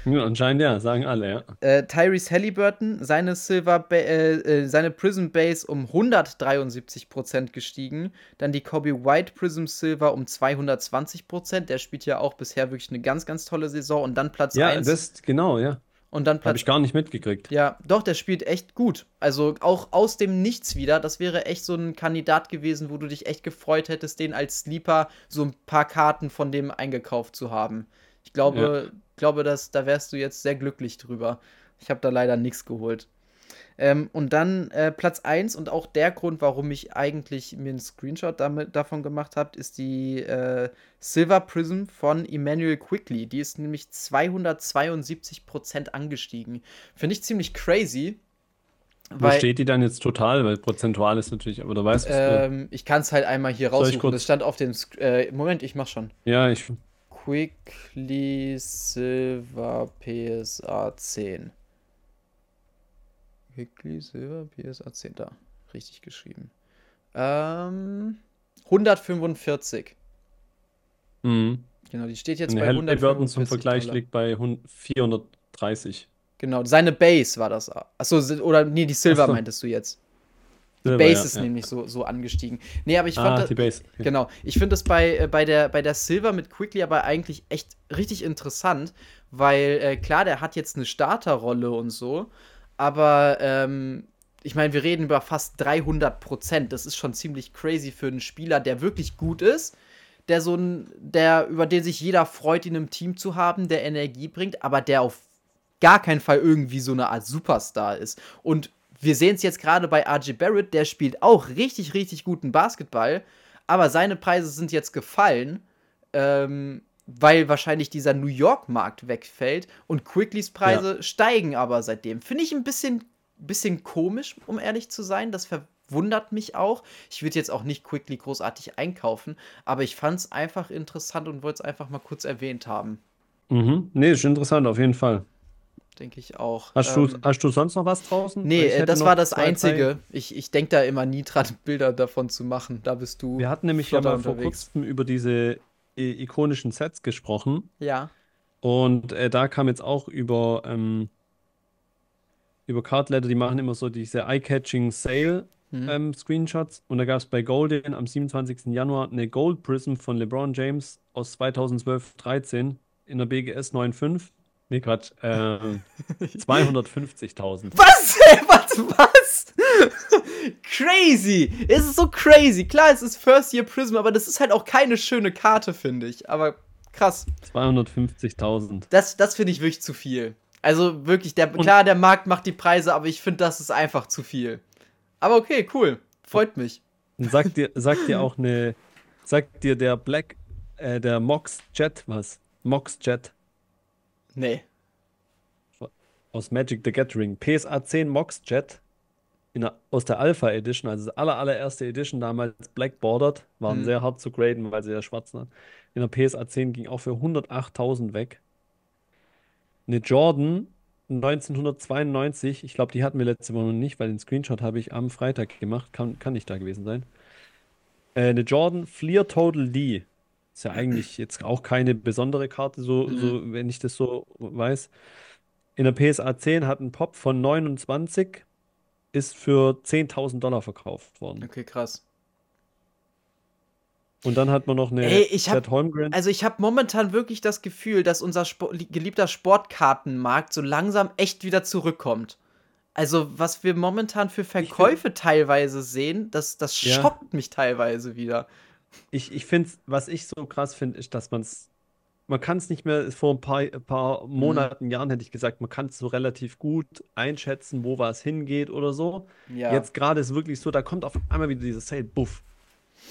Ja, anscheinend ja, sagen alle, ja. Äh, Tyrese Halliburton, seine Silver ba äh, äh, seine Prism Base um 173% gestiegen. Dann die Kobe White Prism Silver um 220%. Der spielt ja auch bisher wirklich eine ganz, ganz tolle Saison. Und dann Platz ja, 1. Ja, das, genau, ja. Und dann Platz. Habe ich gar nicht mitgekriegt. Ja, doch, der spielt echt gut. Also auch aus dem Nichts wieder. Das wäre echt so ein Kandidat gewesen, wo du dich echt gefreut hättest, den als Sleeper so ein paar Karten von dem eingekauft zu haben. Ich glaube, ja glaube, dass, da wärst du jetzt sehr glücklich drüber. Ich habe da leider nichts geholt. Ähm, und dann äh, Platz 1 und auch der Grund, warum ich eigentlich mir einen Screenshot damit, davon gemacht habe, ist die äh, Silver Prism von Emmanuel Quickly. Die ist nämlich 272% angestiegen. Finde ich ziemlich crazy. Wo steht die dann jetzt total? Weil prozentual ist natürlich, aber du weißt es. Ähm, ich kann es halt einmal hier raussuchen. Das stand auf dem. äh, Moment, ich mach schon. Ja, ich. Quickly Silver PSA 10. Quickly Silver PSA 10, da. Richtig geschrieben. Ähm, 145. Mhm. Genau, die steht jetzt bei 145. zum Vergleich liegt bei 430. Genau, seine Base war das. Achso, oder nee, die Silver Achso. meintest du jetzt. Die Base ja, ist ja. nämlich so, so angestiegen. Nee, aber ich fand. Ah, das, die Base. Okay. Genau. Ich finde das bei, äh, bei, der, bei der Silver mit Quickly aber eigentlich echt richtig interessant, weil äh, klar, der hat jetzt eine Starterrolle und so, aber ähm, ich meine, wir reden über fast 300 Prozent. Das ist schon ziemlich crazy für einen Spieler, der wirklich gut ist, der so ein, der über den sich jeder freut, ihn im Team zu haben, der Energie bringt, aber der auf gar keinen Fall irgendwie so eine Art Superstar ist. Und wir sehen es jetzt gerade bei RJ Barrett, der spielt auch richtig, richtig guten Basketball, aber seine Preise sind jetzt gefallen, ähm, weil wahrscheinlich dieser New York-Markt wegfällt und Quicklys Preise ja. steigen aber seitdem. Finde ich ein bisschen, bisschen komisch, um ehrlich zu sein. Das verwundert mich auch. Ich würde jetzt auch nicht Quickly großartig einkaufen, aber ich fand es einfach interessant und wollte es einfach mal kurz erwähnt haben. Mhm. Nee, ist interessant, auf jeden Fall denke ich auch. Hast, ähm, du, hast du sonst noch was draußen? Nee, äh, das war das zwei, Einzige. Drei. Ich, ich denke da immer nie dran, Bilder davon zu machen. Da bist du. Wir hatten nämlich ja mal vor kurzem über diese äh, ikonischen Sets gesprochen. Ja. Und äh, da kam jetzt auch über, ähm, über Card Ladder, die machen immer so diese Eye-Catching Sale Mhm. ähm, Screenshots. Und da gab es bei Golden am 27. Januar eine Gold Prism von LeBron James aus 2012-13 in der BGS 9.5. Nee, Quatsch. Äh, 250.000. Was? Was? Was? crazy! Es ist so crazy. Klar, es ist First Year Prism, aber das ist halt auch keine schöne Karte, finde ich. Aber krass. 250.000. Das, das finde ich wirklich zu viel. Also wirklich, der, klar, der Markt macht die Preise, aber ich finde, das ist einfach zu viel. Aber okay, cool. Freut mich. Sagt dir, sagt dir auch eine, sagt dir der Black, äh, der Mox Jet was? Mox Jet Nee. aus Magic the Gathering. PSA 10 Mox Jet in der, aus der Alpha Edition, also das aller, allererste Edition damals Black Bordered, waren Mhm. sehr hart zu graden, weil sie ja schwarz waren. In der PSA 10 ging auch für 108.000 weg. Eine Jordan 1992, ich glaube, die hatten wir letzte Woche noch nicht, weil den Screenshot habe ich am Freitag gemacht, kann, kann nicht da gewesen sein. Äh, eine Jordan Fleer Total D. Ist ja eigentlich jetzt auch keine besondere Karte, so, Mhm. so, wenn ich das so weiß. In der PSA 10 hat ein Pop von 29, ist für 10.000 Dollar verkauft worden. Okay, krass. Und dann hat man noch eine Ey, ich hab- Holmgren. Also ich habe momentan wirklich das Gefühl, dass unser Spo geliebter Sportkartenmarkt so langsam echt wieder zurückkommt. Also was wir momentan für Verkäufe teilweise sehen, das, das Ja. schockt mich teilweise wieder. Ich, ich finde, was ich so krass finde, ist, dass man es, man kann es nicht mehr, vor ein paar, ein paar Monaten, Jahren hätte ich gesagt, man kann es so relativ gut einschätzen, wo was hingeht oder so. Ja. Jetzt gerade ist wirklich so, da kommt auf einmal wieder dieser Sale, buff.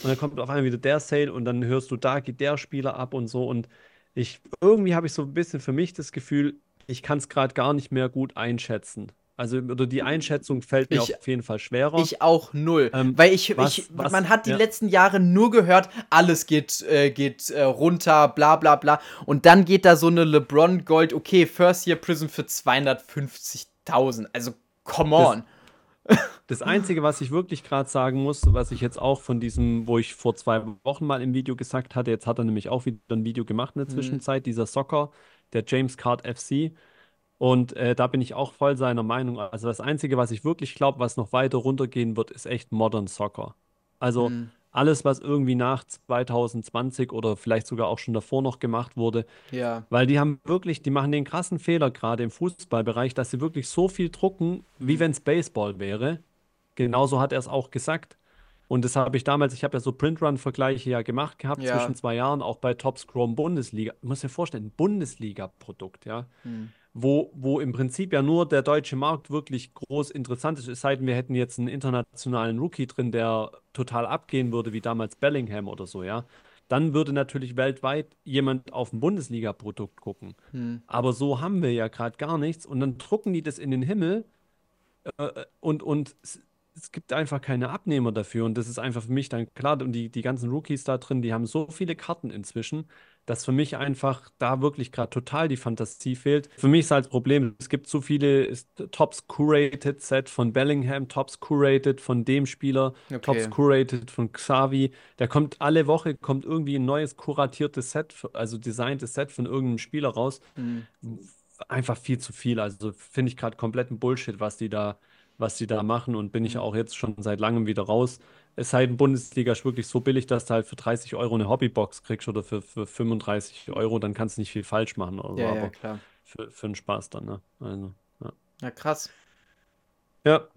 Und dann kommt auf einmal wieder der Sale und dann hörst du, da geht der Spieler ab und so. Und ich, irgendwie habe ich so ein bisschen für mich das Gefühl, ich kann es gerade gar nicht mehr gut einschätzen. Also, oder die Einschätzung fällt mir Ich- auf jeden Fall schwerer. Ich auch null. Ähm, Weil ich, was- ich was- man hat die ja. letzten Jahre nur gehört, alles geht, äh, geht äh, runter, bla bla bla. Und dann geht da so eine LeBron Gold, okay, First Year Prism für 250.000. Also, come Das- on. Das Einzige, was ich wirklich gerade sagen muss, was ich jetzt auch von diesem, wo ich vor zwei Wochen mal im Video gesagt hatte, jetzt hat er nämlich auch wieder ein Video gemacht in der Mhm. Zwischenzeit, dieser Soccer, der James Card FC. Und äh, da bin ich auch voll seiner Meinung. Also das Einzige, was ich wirklich glaube, was noch weiter runtergehen wird, ist echt Modern Soccer. Also Mhm. alles, was irgendwie nach 2020 oder vielleicht sogar auch schon davor noch gemacht wurde, Ja. weil die haben wirklich, die machen den krassen Fehler gerade im Fußballbereich, dass sie wirklich so viel drucken, wie wenn es Baseball wäre. Genauso hat er es auch gesagt. Und das habe ich damals, ich habe ja so Printrun-Vergleiche ja gemacht gehabt Ja. zwischen zwei Jahren, auch bei Top Scrum Bundesliga. Ich muss dir vorstellen, ein Bundesliga-Produkt, ja, Hm. Wo, wo im Prinzip ja nur der deutsche Markt wirklich groß interessant ist. Es sei denn, wir hätten jetzt einen internationalen Rookie drin, der total abgehen würde, wie damals Bellingham oder so, ja. Dann würde natürlich weltweit jemand auf ein Bundesliga-Produkt gucken. Hm. Aber so haben wir ja gerade gar nichts. Und dann drucken die das in den Himmel äh, und, und es, es gibt einfach keine Abnehmer dafür. Und das ist einfach für mich dann klar. Und die, die ganzen Rookies da drin, die haben so viele Karten inzwischen, dass für mich einfach da wirklich gerade total die Fantasie fehlt. Für mich ist halt das Problem, es gibt so viele ist Tops Curated Set von Bellingham, Tops Curated von dem Spieler, Okay. Tops Curated von Xavi. Da kommt alle Woche kommt irgendwie ein neues kuratiertes Set, also designtes Set von irgendeinem Spieler raus Hm. einfach viel zu viel. Also finde ich gerade kompletten Bullshit, was die da, was die da machen und bin ich auch jetzt schon seit langem wieder raus. Es sei denn, Bundesliga ist wirklich so billig, dass du halt für 30 Euro eine Hobbybox kriegst oder für, für 35 Euro, dann kannst du nicht viel falsch machen oder so, Ja, ja, aber klar. für, für den Spaß dann, ne? Also, ja. Ja, krass. Ja,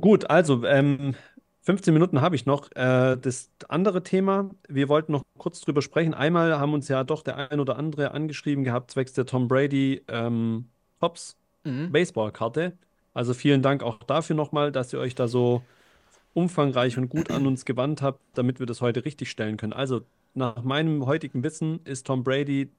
gut, also ähm, 15 Minuten habe ich noch. Äh, das andere Thema, wir wollten noch kurz drüber sprechen. Einmal haben uns ja doch der ein oder andere angeschrieben gehabt, zwecks der Tom Brady ähm, Tops Mhm. Baseballkarte. Also vielen Dank auch dafür nochmal, dass ihr euch da so umfangreich und gut an uns gewandt habt, damit wir das heute richtig stellen können. Also nach meinem heutigen Wissen ist Tom Brady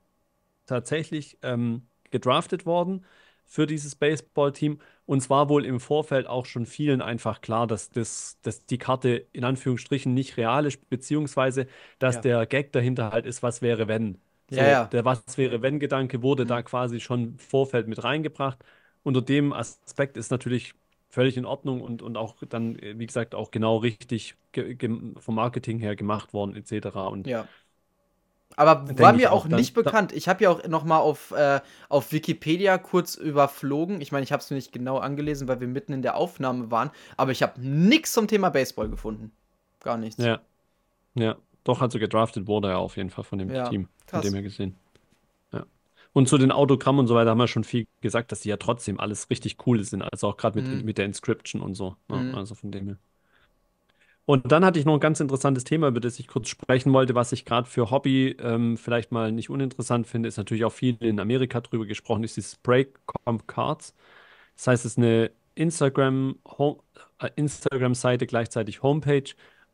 tatsächlich ähm, gedraftet worden für dieses Baseballteam. Und zwar wohl im Vorfeld auch schon vielen einfach klar, dass, das, dass die Karte in Anführungsstrichen nicht real ist, beziehungsweise dass Ja. der Gag dahinter halt ist, was wäre wenn. So, Ja, ja. Der Was wäre wenn Gedanke wurde da quasi schon im Vorfeld mit reingebracht. Unter dem Aspekt ist natürlich völlig in Ordnung und, und auch dann, äh, wie gesagt, auch genau richtig ge ge vom Marketing her gemacht worden, etc. Und Ja. Aber war mir auch. auch nicht bekannt. Ich habe ja auch noch mal auf, äh, auf Wikipedia kurz überflogen. Ich meine, ich habe es mir nicht genau angelesen, weil wir mitten in der Aufnahme waren. Aber ich habe nichts zum Thema Baseball gefunden. Gar nichts. Ja. Ja. Doch, also gedraftet wurde er auf jeden Fall von dem Ja, Team. Von krass. dem her gesehen. Und zu den Autogrammen und so weiter haben wir schon viel gesagt, dass die ja trotzdem alles richtig cool sind. Also auch gerade mit, Mhm. mit der Inscription und so. Ne? Mhm. Also von dem her. Und dann hatte ich noch ein ganz interessantes Thema, über das ich kurz sprechen wollte, was ich gerade für Hobby ähm, vielleicht mal nicht uninteressant finde, ist natürlich auch viel in Amerika drüber gesprochen, ist die Spray-Comp Cards. Das heißt, es ist eine Instagram, äh, Instagram-Seite, gleichzeitig Homepage,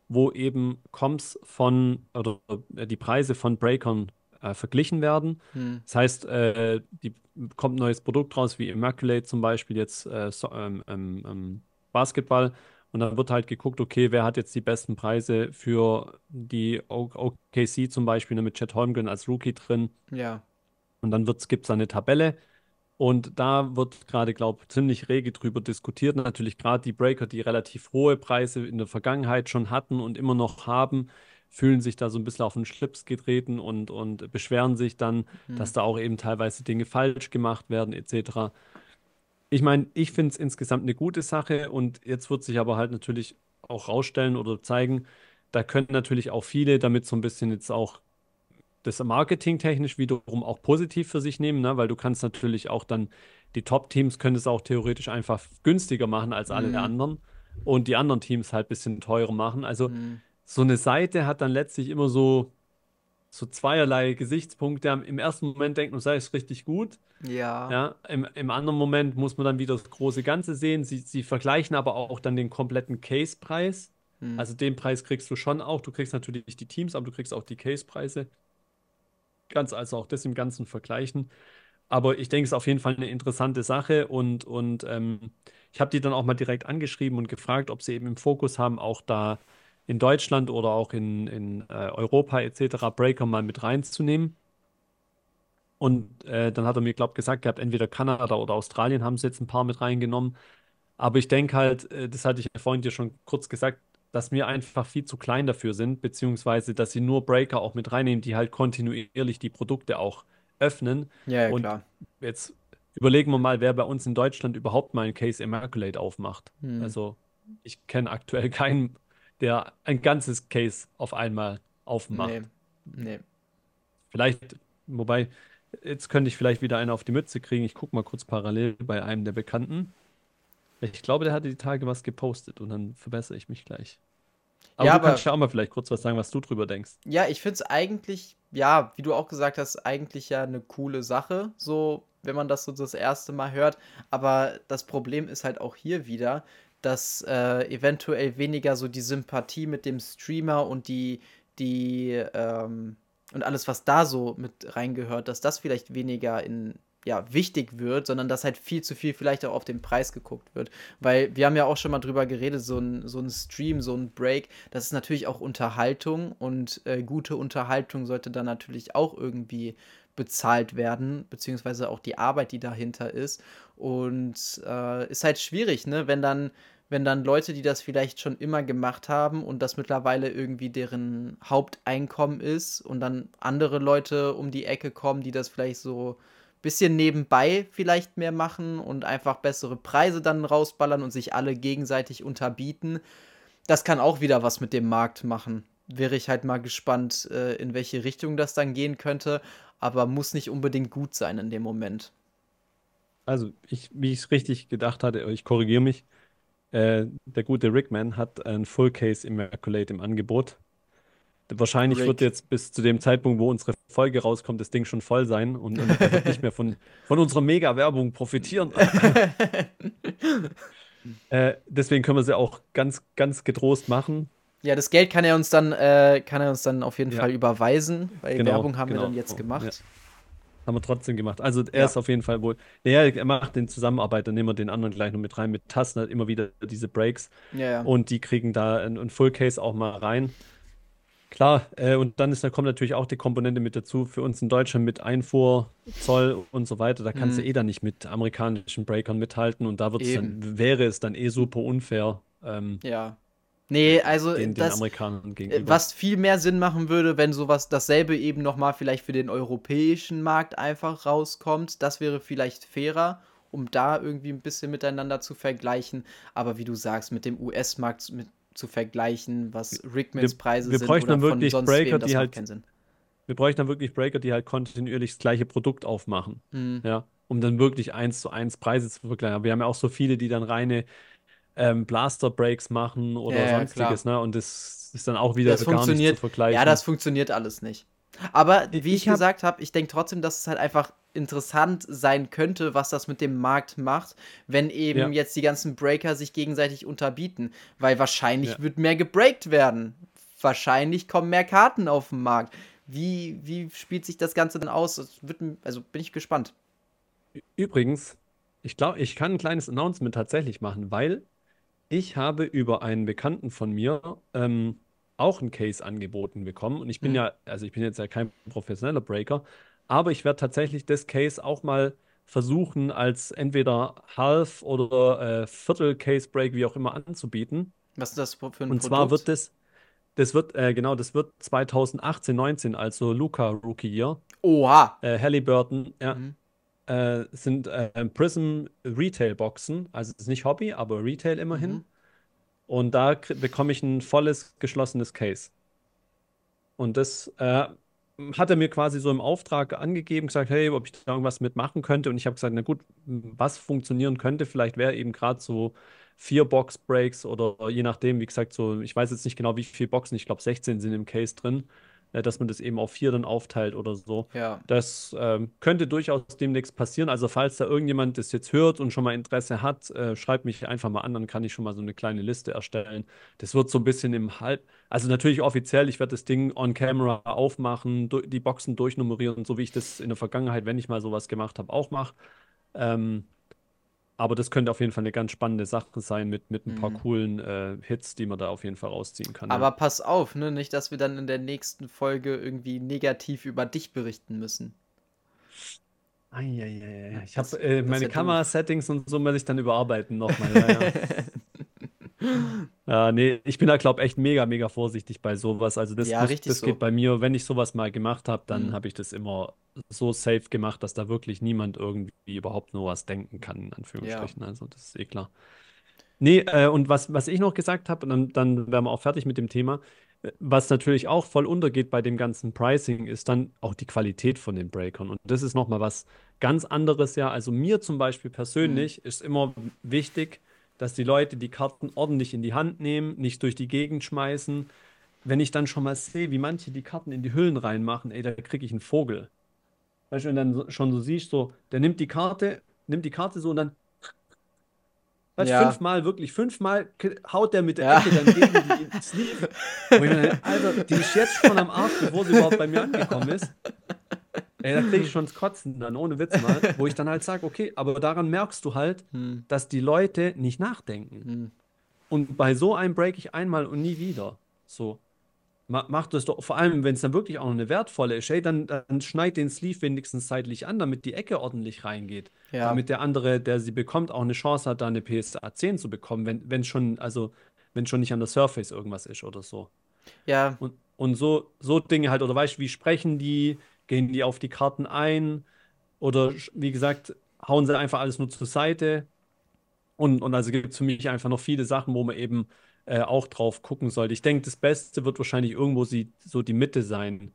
wo eben Comps von oder äh, die Preise von Breakern äh, verglichen werden. Hm. Das heißt, äh, die kommt ein neues Produkt raus, wie Immaculate zum Beispiel, jetzt äh, so, ähm, ähm, ähm, Basketball. Und dann wird halt geguckt, okay, wer hat jetzt die besten Preise für die OKC zum Beispiel, ne, mit Chet Holmgren als Rookie drin. Ja. Und dann gibt es eine Tabelle. Und da wird gerade, glaube ich, ziemlich rege drüber diskutiert. Natürlich gerade die Breaker, die relativ hohe Preise in der Vergangenheit schon hatten und immer noch haben, fühlen sich da so ein bisschen auf den Schlips getreten und, und beschweren sich dann, Hm. dass da auch eben teilweise Dinge falsch gemacht werden, etc. Ich meine, ich finde es insgesamt eine gute Sache und jetzt wird sich aber halt natürlich auch rausstellen oder zeigen, da können natürlich auch viele damit so ein bisschen jetzt auch das marketingtechnisch wiederum auch positiv für sich nehmen, ne? Weil du kannst natürlich auch dann, die Top-Teams können es auch theoretisch einfach günstiger machen als alle Mhm. anderen und die anderen Teams halt ein bisschen teurer machen. Also Hm. So eine Seite hat dann letztlich immer so, so zweierlei Gesichtspunkte. Im ersten Moment denkt man, sei es richtig gut. Ja. Ja, im, im anderen Moment muss man dann wieder das große Ganze sehen. Sie, sie vergleichen aber auch dann den kompletten Case-Preis. Hm. Also den Preis kriegst du schon auch. Du kriegst natürlich die Teams, aber du kriegst auch die Case-Preise. Ganz also auch das im Ganzen vergleichen. Aber ich denke, es ist auf jeden Fall eine interessante Sache und, und ähm, ich habe die dann auch mal direkt angeschrieben und gefragt, ob sie eben im Fokus haben, auch da in Deutschland oder auch in, in äh, Europa etc. Breaker mal mit reinzunehmen. Und äh, dann hat er mir, glaube ich, gesagt gehabt, entweder Kanada oder Australien haben sie jetzt ein paar mit reingenommen. Aber ich denke halt, äh, das hatte ich ja vorhin dir schon kurz gesagt, dass wir einfach viel zu klein dafür sind, beziehungsweise dass sie nur Breaker auch mit reinnehmen, die halt kontinuierlich die Produkte auch öffnen. Ja, ja, Und klar. jetzt überlegen wir mal, wer bei uns in Deutschland überhaupt mal ein Case Immaculate aufmacht. Hm. Also ich kenne aktuell keinen, der ein ganzes Case auf einmal aufmacht. Nee. Nee. Vielleicht, wobei, jetzt könnte ich vielleicht wieder einen auf die Mütze kriegen. Ich gucke mal kurz parallel bei einem der Bekannten. Ich glaube, der hatte die Tage was gepostet und dann verbessere ich mich gleich. Aber Ja, du aber- kannst ja auch mal vielleicht kurz was sagen, was du drüber denkst. Ja, ich finde es eigentlich, ja, wie du auch gesagt hast, eigentlich ja eine coole Sache, so wenn man das so das erste Mal hört. Aber das Problem ist halt auch hier wieder, dass äh, eventuell weniger so die Sympathie mit dem Streamer und die, die, ähm, und alles, was da so mit reingehört, dass das vielleicht weniger in, ja, wichtig wird, sondern dass halt viel zu viel vielleicht auch auf den Preis geguckt wird. Weil wir haben ja auch schon mal drüber geredet, so ein, so ein Stream, so ein Break, das ist natürlich auch Unterhaltung und äh, gute Unterhaltung sollte dann natürlich auch irgendwie bezahlt werden, beziehungsweise auch die Arbeit, die dahinter ist. Und äh, ist halt schwierig, ne, wenn dann, wenn dann Leute, die das vielleicht schon immer gemacht haben und das mittlerweile irgendwie deren Haupteinkommen ist und dann andere Leute um die Ecke kommen, die das vielleicht so bisschen nebenbei vielleicht mehr machen und einfach bessere Preise dann rausballern und sich alle gegenseitig unterbieten. Das kann auch wieder was mit dem Markt machen. Wäre ich halt mal gespannt, äh, in welche Richtung das dann gehen könnte, aber muss nicht unbedingt gut sein in dem Moment. Also, ich, wie ich es richtig gedacht hatte, ich korrigiere mich, äh, der gute Rickman hat ein Full Case Immaculate im Angebot. Wahrscheinlich Rick. wird jetzt bis zu dem Zeitpunkt, wo unsere Folge rauskommt, das Ding schon voll sein und, und wird nicht mehr von, von unserer Mega-Werbung profitieren. äh, deswegen können wir sie auch ganz, ganz getrost machen. Ja, das Geld kann er uns dann, äh, kann er uns dann auf jeden Ja. Fall überweisen, weil Genau, Werbung haben genau. wir dann jetzt gemacht. Ja. Haben wir trotzdem gemacht. Also er Ja. ist auf jeden Fall wohl. Naja, er macht den Zusammenarbeit, dann nehmen wir den anderen gleich noch mit rein. Mit Tasten hat immer wieder diese Breaks. Ja, ja. Und die kriegen da ein, ein Full Case auch mal rein. Klar, äh, und dann ist, da kommt natürlich auch die Komponente mit dazu, für uns in Deutschland mit Einfuhr, Zoll und so weiter, da kannst Mhm. du eh dann nicht mit amerikanischen Breakern mithalten und da wird's dann, wäre es dann eh super unfair, ähm, ja. Nee, also den, den das, Amerikanern äh, gegenüber. was viel mehr Sinn machen würde, wenn sowas dasselbe eben nochmal vielleicht für den europäischen Markt einfach rauskommt. Das wäre vielleicht fairer, um da irgendwie ein bisschen miteinander zu vergleichen. Aber wie du sagst, mit dem US-Markt zu vergleichen, was Rickmans Preise wir sind bräuchten oder dann von wirklich sonst Breaker, wem, das die macht halt- keinen Sinn. Wir bräuchten dann wirklich Breaker, die halt kontinuierlich das gleiche Produkt aufmachen. Hm. Ja, um dann wirklich eins zu eins Preise zu vergleichen. Aber wir haben ja auch so viele, die dann reine ähm, Blaster-Breaks machen oder Ja, ja, sonstiges, ne? Und das ist dann auch wieder Das gar nicht zu vergleichen. Ja, das funktioniert alles nicht. Aber wie ich, Ich hab- gesagt habe, ich denke trotzdem, dass es halt einfach interessant sein könnte, was das mit dem Markt macht, wenn eben Ja. jetzt die ganzen Breaker sich gegenseitig unterbieten. Weil wahrscheinlich Ja. wird mehr gebreakt werden. Wahrscheinlich kommen mehr Karten auf den Markt. Wie, wie spielt sich das Ganze dann aus? Das wird, also bin ich gespannt. Übrigens, ich glaube, ich kann ein kleines Announcement tatsächlich machen, weil ich habe über einen Bekannten von mir ähm, auch ein Case angeboten bekommen. Und ich bin Hm. ja, also ich bin jetzt ja kein professioneller Breaker, aber ich werde tatsächlich das Case auch mal versuchen, als entweder Half- oder äh, Viertel-Case-Break, wie auch immer, anzubieten. Was ist das für ein Und zwar Produkt? wird das, das wird, äh, genau, das wird 2018, 19, also Luca Rookie Year. Oha! Äh, Halliburton, ja, Mhm. Äh, sind äh, Prism Retail Boxen, also es ist nicht Hobby, aber Retail immerhin. Mhm. Und da bekomme ich ein volles geschlossenes Case. Und das äh, hat er mir quasi so im Auftrag angegeben, gesagt, hey, ob ich da irgendwas mitmachen könnte. Und ich habe gesagt, na gut, was funktionieren könnte, vielleicht wäre eben gerade so vier Box-Breaks oder je nachdem, wie gesagt, so, ich weiß jetzt nicht genau, wie viele Boxen, ich glaube 16 sind im Case drin, dass man das eben auf vier dann aufteilt oder so. Ja. Das ähm, könnte durchaus demnächst passieren. Also falls da irgendjemand das jetzt hört und schon mal Interesse hat, äh, schreibt mich einfach mal an, dann kann ich schon mal so eine kleine Liste erstellen. Das wird so ein bisschen im Halb, also natürlich offiziell, ich werde das Ding on camera aufmachen, die Boxen durchnummerieren, so wie ich das in der Vergangenheit, wenn ich mal sowas gemacht habe, auch mache. Ähm, aber das könnte auf jeden Fall eine ganz spannende Sache sein mit, mit ein paar Mhm. coolen äh, Hits, die man da auf jeden Fall rausziehen kann. ja. Aber pass auf, ne? Nicht, dass wir dann in der nächsten Folge irgendwie negativ über dich berichten müssen. Eieiei. Ich habe äh, meine. Kamerasettings und so muss ich dann überarbeiten nochmal. Ja, ja. Ja, nee, ich bin da, glaube ich, echt mega, mega vorsichtig bei sowas. Also das, Ja, muss, das so. geht bei mir, wenn ich sowas mal gemacht habe, dann Mhm. habe ich das immer so safe gemacht, dass da wirklich niemand irgendwie überhaupt nur was denken kann, in Anführungsstrichen. Also das ist eh klar. Nee, äh, und was, was ich noch gesagt habe, und dann, dann wären wir auch fertig mit dem Thema, äh, was natürlich auch voll untergeht bei dem ganzen Pricing, ist dann auch die Qualität von den Breakern. Und das ist nochmal was ganz anderes, ja. Also mir zum Beispiel persönlich ist immer wichtig, dass die Leute die Karten ordentlich in die Hand nehmen, nicht durch die Gegend schmeißen. Wenn ich dann schon mal sehe, wie manche die Karten in die Hüllen reinmachen, ey, da kriege ich einen Vogel. Weißt du, wenn dann schon so siehst, so, der nimmt die Karte, nimmt die Karte so und dann weißt, du, Ja. fünfmal, wirklich fünfmal haut der mit der Ja. Ecke dann gegen die Sleeve. Wo ich denke, Alter, die ist jetzt schon am Arsch, bevor sie überhaupt bei mir angekommen ist. Ey, da kriege ich schon das Kotzen dann, ohne Witz mal. Wo ich dann halt sage, okay, aber daran merkst du halt, Hm, dass die Leute nicht nachdenken. hm. Und bei so einem break ich einmal und nie wieder. So. Ma mach das doch, vor allem, wenn es dann wirklich auch noch eine wertvolle ist, ey, dann, dann schneid den Sleeve wenigstens seitlich an, damit die Ecke ordentlich reingeht. Ja. Damit der andere, der sie bekommt, auch eine Chance hat, da eine PSA 10 zu bekommen, wenn, wenn schon, also, wenn schon nicht an der Surface irgendwas ist oder so. Ja, Und, und so, so Dinge halt, oder weißt du, wie sprechen die, gehen die auf die Karten ein, oder wie gesagt, hauen sie einfach alles nur zur Seite. Und, und also gibt es für mich einfach noch viele Sachen, wo man eben äh, auch drauf gucken sollte. Ich denke, das Beste wird wahrscheinlich irgendwo sie, so die Mitte sein.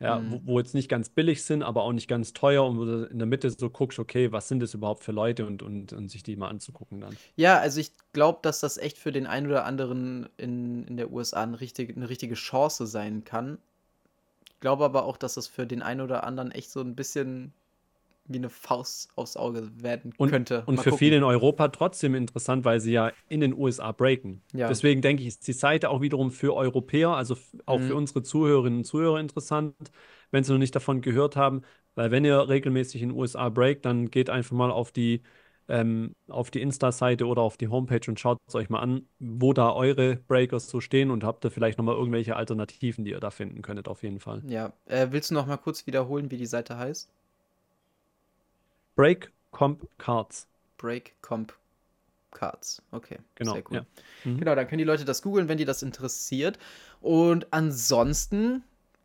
Ja, Mhm. wo, wo jetzt nicht ganz billig sind, aber auch nicht ganz teuer und wo du in der Mitte so guckst, okay, was sind das überhaupt für Leute und, und, und sich die mal anzugucken dann. ja, also ich glaube, dass das echt für den einen oder anderen in, in der USA eine richtige, eine richtige Chance sein kann. Ich glaube aber auch, dass das für den einen oder anderen echt so ein bisschen wie eine Faust aufs Auge werden Und, könnte. und Mal für gucken. viele in Europa trotzdem interessant, weil sie ja in den USA breaken. Ja. Deswegen denke ich, ist die Seite auch wiederum für Europäer, also auch Mhm. für unsere Zuhörerinnen und Zuhörer interessant, wenn sie noch nicht davon gehört haben. Weil wenn ihr regelmäßig in den USA breakt, dann geht einfach mal auf die, ähm, auf die Insta-Seite oder auf die Homepage und schaut es euch mal an, wo da eure Breakers so stehen und habt ihr vielleicht nochmal irgendwelche Alternativen, die ihr da finden könntet, auf jeden Fall. Ja, äh, willst du noch mal kurz wiederholen, wie die Seite heißt? Break Comp Cards. Break Comp Cards. Okay, genau. sehr cool. Ja. Mhm. Genau, dann können die Leute das googeln, wenn die das interessiert. Und ansonsten,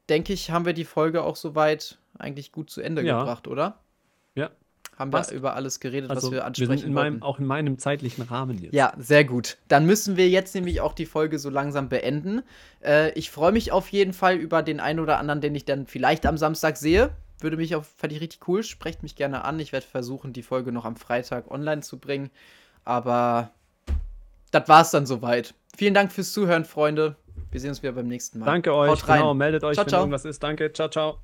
denke ich, haben wir die Folge auch soweit eigentlich gut zu Ende Ja. gebracht, oder? Ja. Haben Passt. wir über alles geredet, Also, was wir wir ansprechen sind in meinem, wollten? auch in meinem zeitlichen Rahmen jetzt. Ja, sehr gut. Dann müssen wir jetzt nämlich auch die Folge so langsam beenden. Äh, ich freue mich auf jeden Fall über den einen oder anderen, den ich dann vielleicht am Samstag sehe. Würde mich auch, fand ich richtig cool. Sprecht mich gerne an. Ich werde versuchen, die Folge noch am Freitag online zu bringen. Aber das war's dann soweit. Vielen Dank fürs Zuhören, Freunde. Wir sehen uns wieder beim nächsten Mal. Danke euch. Genau, meldet euch, Ciao, wenn ciao. irgendwas ist. Danke. Ciao, ciao.